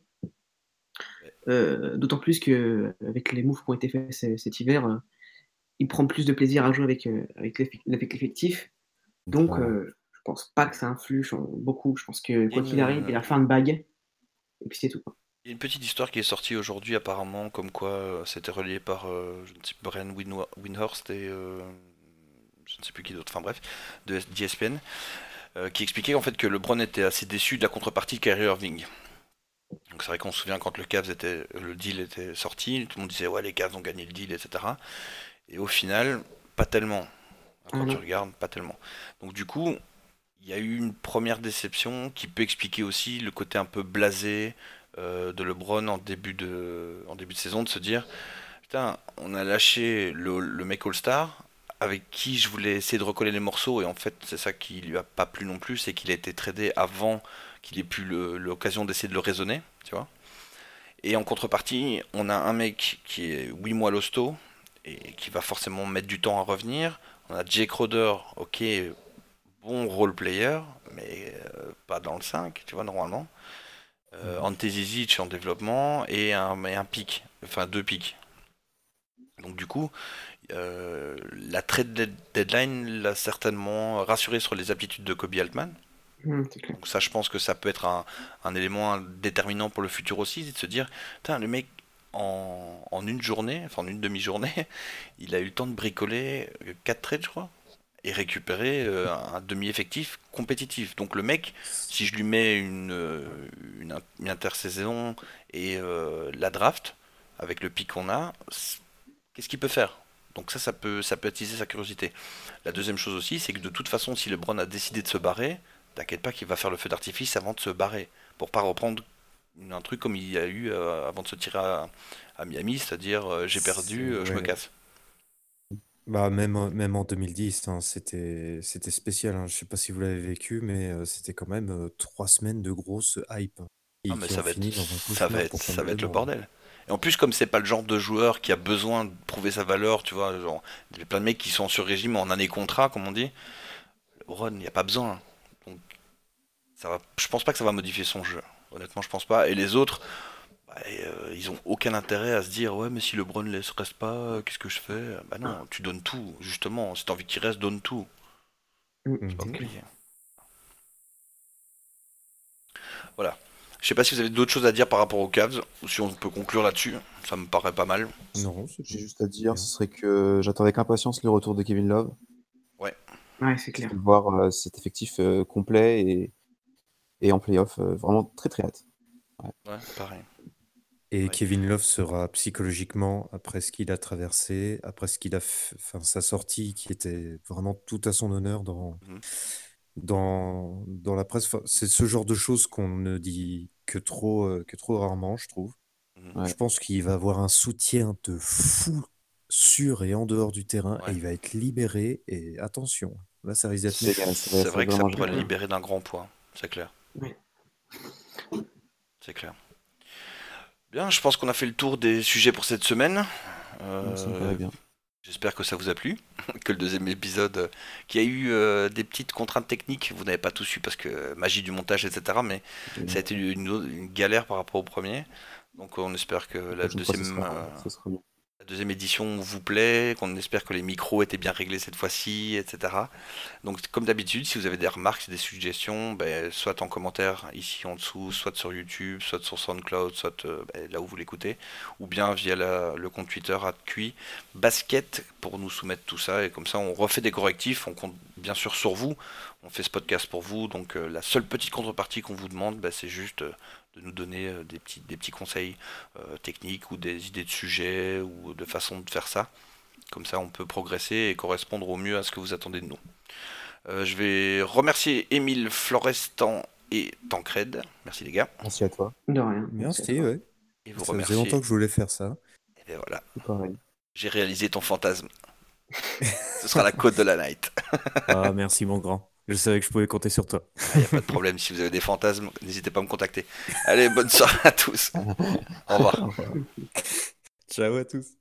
Euh, d'autant plus que avec les moves qui ont été faits cet hiver, euh, il prend plus de plaisir à jouer avec, euh, avec l'effectif. Donc, je pense pas que ça influe beaucoup. Je pense que quoi qu'il arrive, il a fin de bague. Et puis c'est tout. Il y a une petite histoire qui est sortie aujourd'hui apparemment, comme quoi c'était relié par je ne sais, Brian Winhurst et je ne sais plus qui d'autre, enfin bref, de d'ESPN, qui expliquait en fait que LeBron était assez déçu de la contrepartie Kyrie Irving. Donc c'est vrai qu'on se souvient quand le Cavs était, le deal était sorti, tout le monde disait ouais les Cavs ont gagné le deal, etc. Et au final, pas tellement. Quand tu regardes, pas tellement. Donc du coup, il y a eu une première déception qui peut expliquer aussi le côté un peu blasé euh, de LeBron en début de, en début de saison, de se dire putain, on a lâché le, le mec All-Star avec qui je voulais essayer de recoller les morceaux et en fait c'est ça qui lui a pas plu non plus, c'est qu'il a été tradé avant qu'il ait pu l'occasion d'essayer de le raisonner, tu vois. Et en contrepartie, on a un mec qui est 8 mois l'hosto et qui va forcément mettre du temps à revenir. On a Jake Roder, ok, bon role player, mais euh, pas dans le 5, tu vois, normalement. Euh, en développement et un, un pic, enfin deux pics. Donc du coup, euh, la trade deadline l'a certainement rassuré sur les aptitudes de Kobe Altman. Mmh, Donc ça, je pense que ça peut être un, élément déterminant pour le futur aussi, de se dire, le mec, en, une journée, enfin en une demi-journée, (laughs) il a eu le temps de bricoler 4 euh, trades, je crois, et récupérer euh, un demi-effectif compétitif. Donc le mec, si je lui mets une, une, intersaison et la draft, avec le pic qu'on a, qu'est-ce qu'il peut faire? Donc ça, ça peut, ça peut attiser sa curiosité. La deuxième chose aussi, c'est que de toute façon, si LeBron a décidé de se barrer, T'inquiète pas qu'il va faire le feu d'artifice avant de se barrer, pour pas reprendre un truc comme il y a eu euh, avant de se tirer à, Miami, c'est-à-dire euh, j'ai perdu, euh, je me casse. Bah, même, même en 2010, hein, c'était, c'était spécial. Hein. Je sais pas si vous l'avez vécu, mais c'était quand même trois semaines de grosse hype. Ah, mais ça va, être, ça va être, ça va être le bordel. Et en plus, comme c'est pas le genre de joueur qui a besoin de prouver sa valeur, tu vois, genre, il y a plein de mecs qui sont sur régime en année contrat, comme on dit. Ron, il n'y a pas besoin ça va, je pense pas que ça va modifier son jeu. Honnêtement, je pense pas. Et les autres, bah, euh, ils ont aucun intérêt à se dire ouais, mais si LeBron ne reste pas, qu'est-ce que je fais? Bah non, tu donnes tout, justement. Si t'as envie qu'il reste, donne tout. Mm. Voilà. Je sais pas si vous avez d'autres choses à dire par rapport aux Cavs, ou si on peut conclure là-dessus. Ça me paraît pas mal. Non, J'ai juste à dire, ce serait que j'attends avec impatience le retour de Kevin Love. Ouais. Ouais, c'est clair. Voir euh, cet effectif euh, complet et, et en playoff, euh, vraiment très très hâte. Ouais, pareil. Et Ouais. Kevin Love sera psychologiquement, après ce qu'il a traversé, après ce qu'il a, enfin sa sortie qui était vraiment tout à son honneur dans, Mhm. Dans, dans la presse. Enfin, c'est ce genre de choses qu'on ne dit que trop, euh, que trop rarement, je trouve. Ouais. Je pense qu'il va avoir un soutien de fou sur et en dehors du terrain Ouais. et il va être libéré. Et attention, là, ça risque d'être C'est vrai que ça vraiment pourrait le libérer d'un grand poids, c'est clair. C'est clair. Bien, je pense qu'on a fait le tour des sujets pour cette semaine. Euh, Ça me paraît bien. J'espère que ça vous a plu, (laughs) que le deuxième épisode, euh, qui a eu euh, des petites contraintes techniques, vous n'avez pas tous su parce que magie du montage, etc. Mais ça a été une, une galère par rapport au premier. Donc on espère que la prochaine fois, ce deuxième, sera- euh, ce sera mieux. Deuxième édition vous plaît, qu'on espère que les micros étaient bien réglés cette fois-ci, etc. Donc comme d'habitude, si vous avez des remarques, des suggestions, ben, soit en commentaire ici en dessous, soit sur YouTube, soit sur SoundCloud, soit euh, ben, là où vous l'écoutez, ou bien via le compte Twitter QI Basket pour nous soumettre tout ça. Et comme ça, on refait des correctifs, on compte bien sûr sur vous. On fait ce podcast pour vous, donc euh, la seule petite contrepartie qu'on vous demande, ben, c'est juste euh, de nous donner euh, des petits, des petits conseils euh, techniques ou des idées de sujets ou de façon de faire ça. Comme ça, on peut progresser et correspondre au mieux à ce que vous attendez de nous. Euh, je vais remercier Émile Florestan et Tancred. Merci les gars. Merci à toi. De rien. Merci, ouais. Et vous Ça faisait remercier. longtemps que je voulais faire ça. Et bien voilà, pareil. j'ai réalisé ton fantasme. (laughs) Ce sera la côte de la night. Ah, merci, mon grand. Je savais que je pouvais compter sur toi. Il n'y a pas de problème, si vous avez des fantasmes, n'hésitez pas à me contacter. Allez, bonne soirée à tous. Au revoir. Ciao à tous.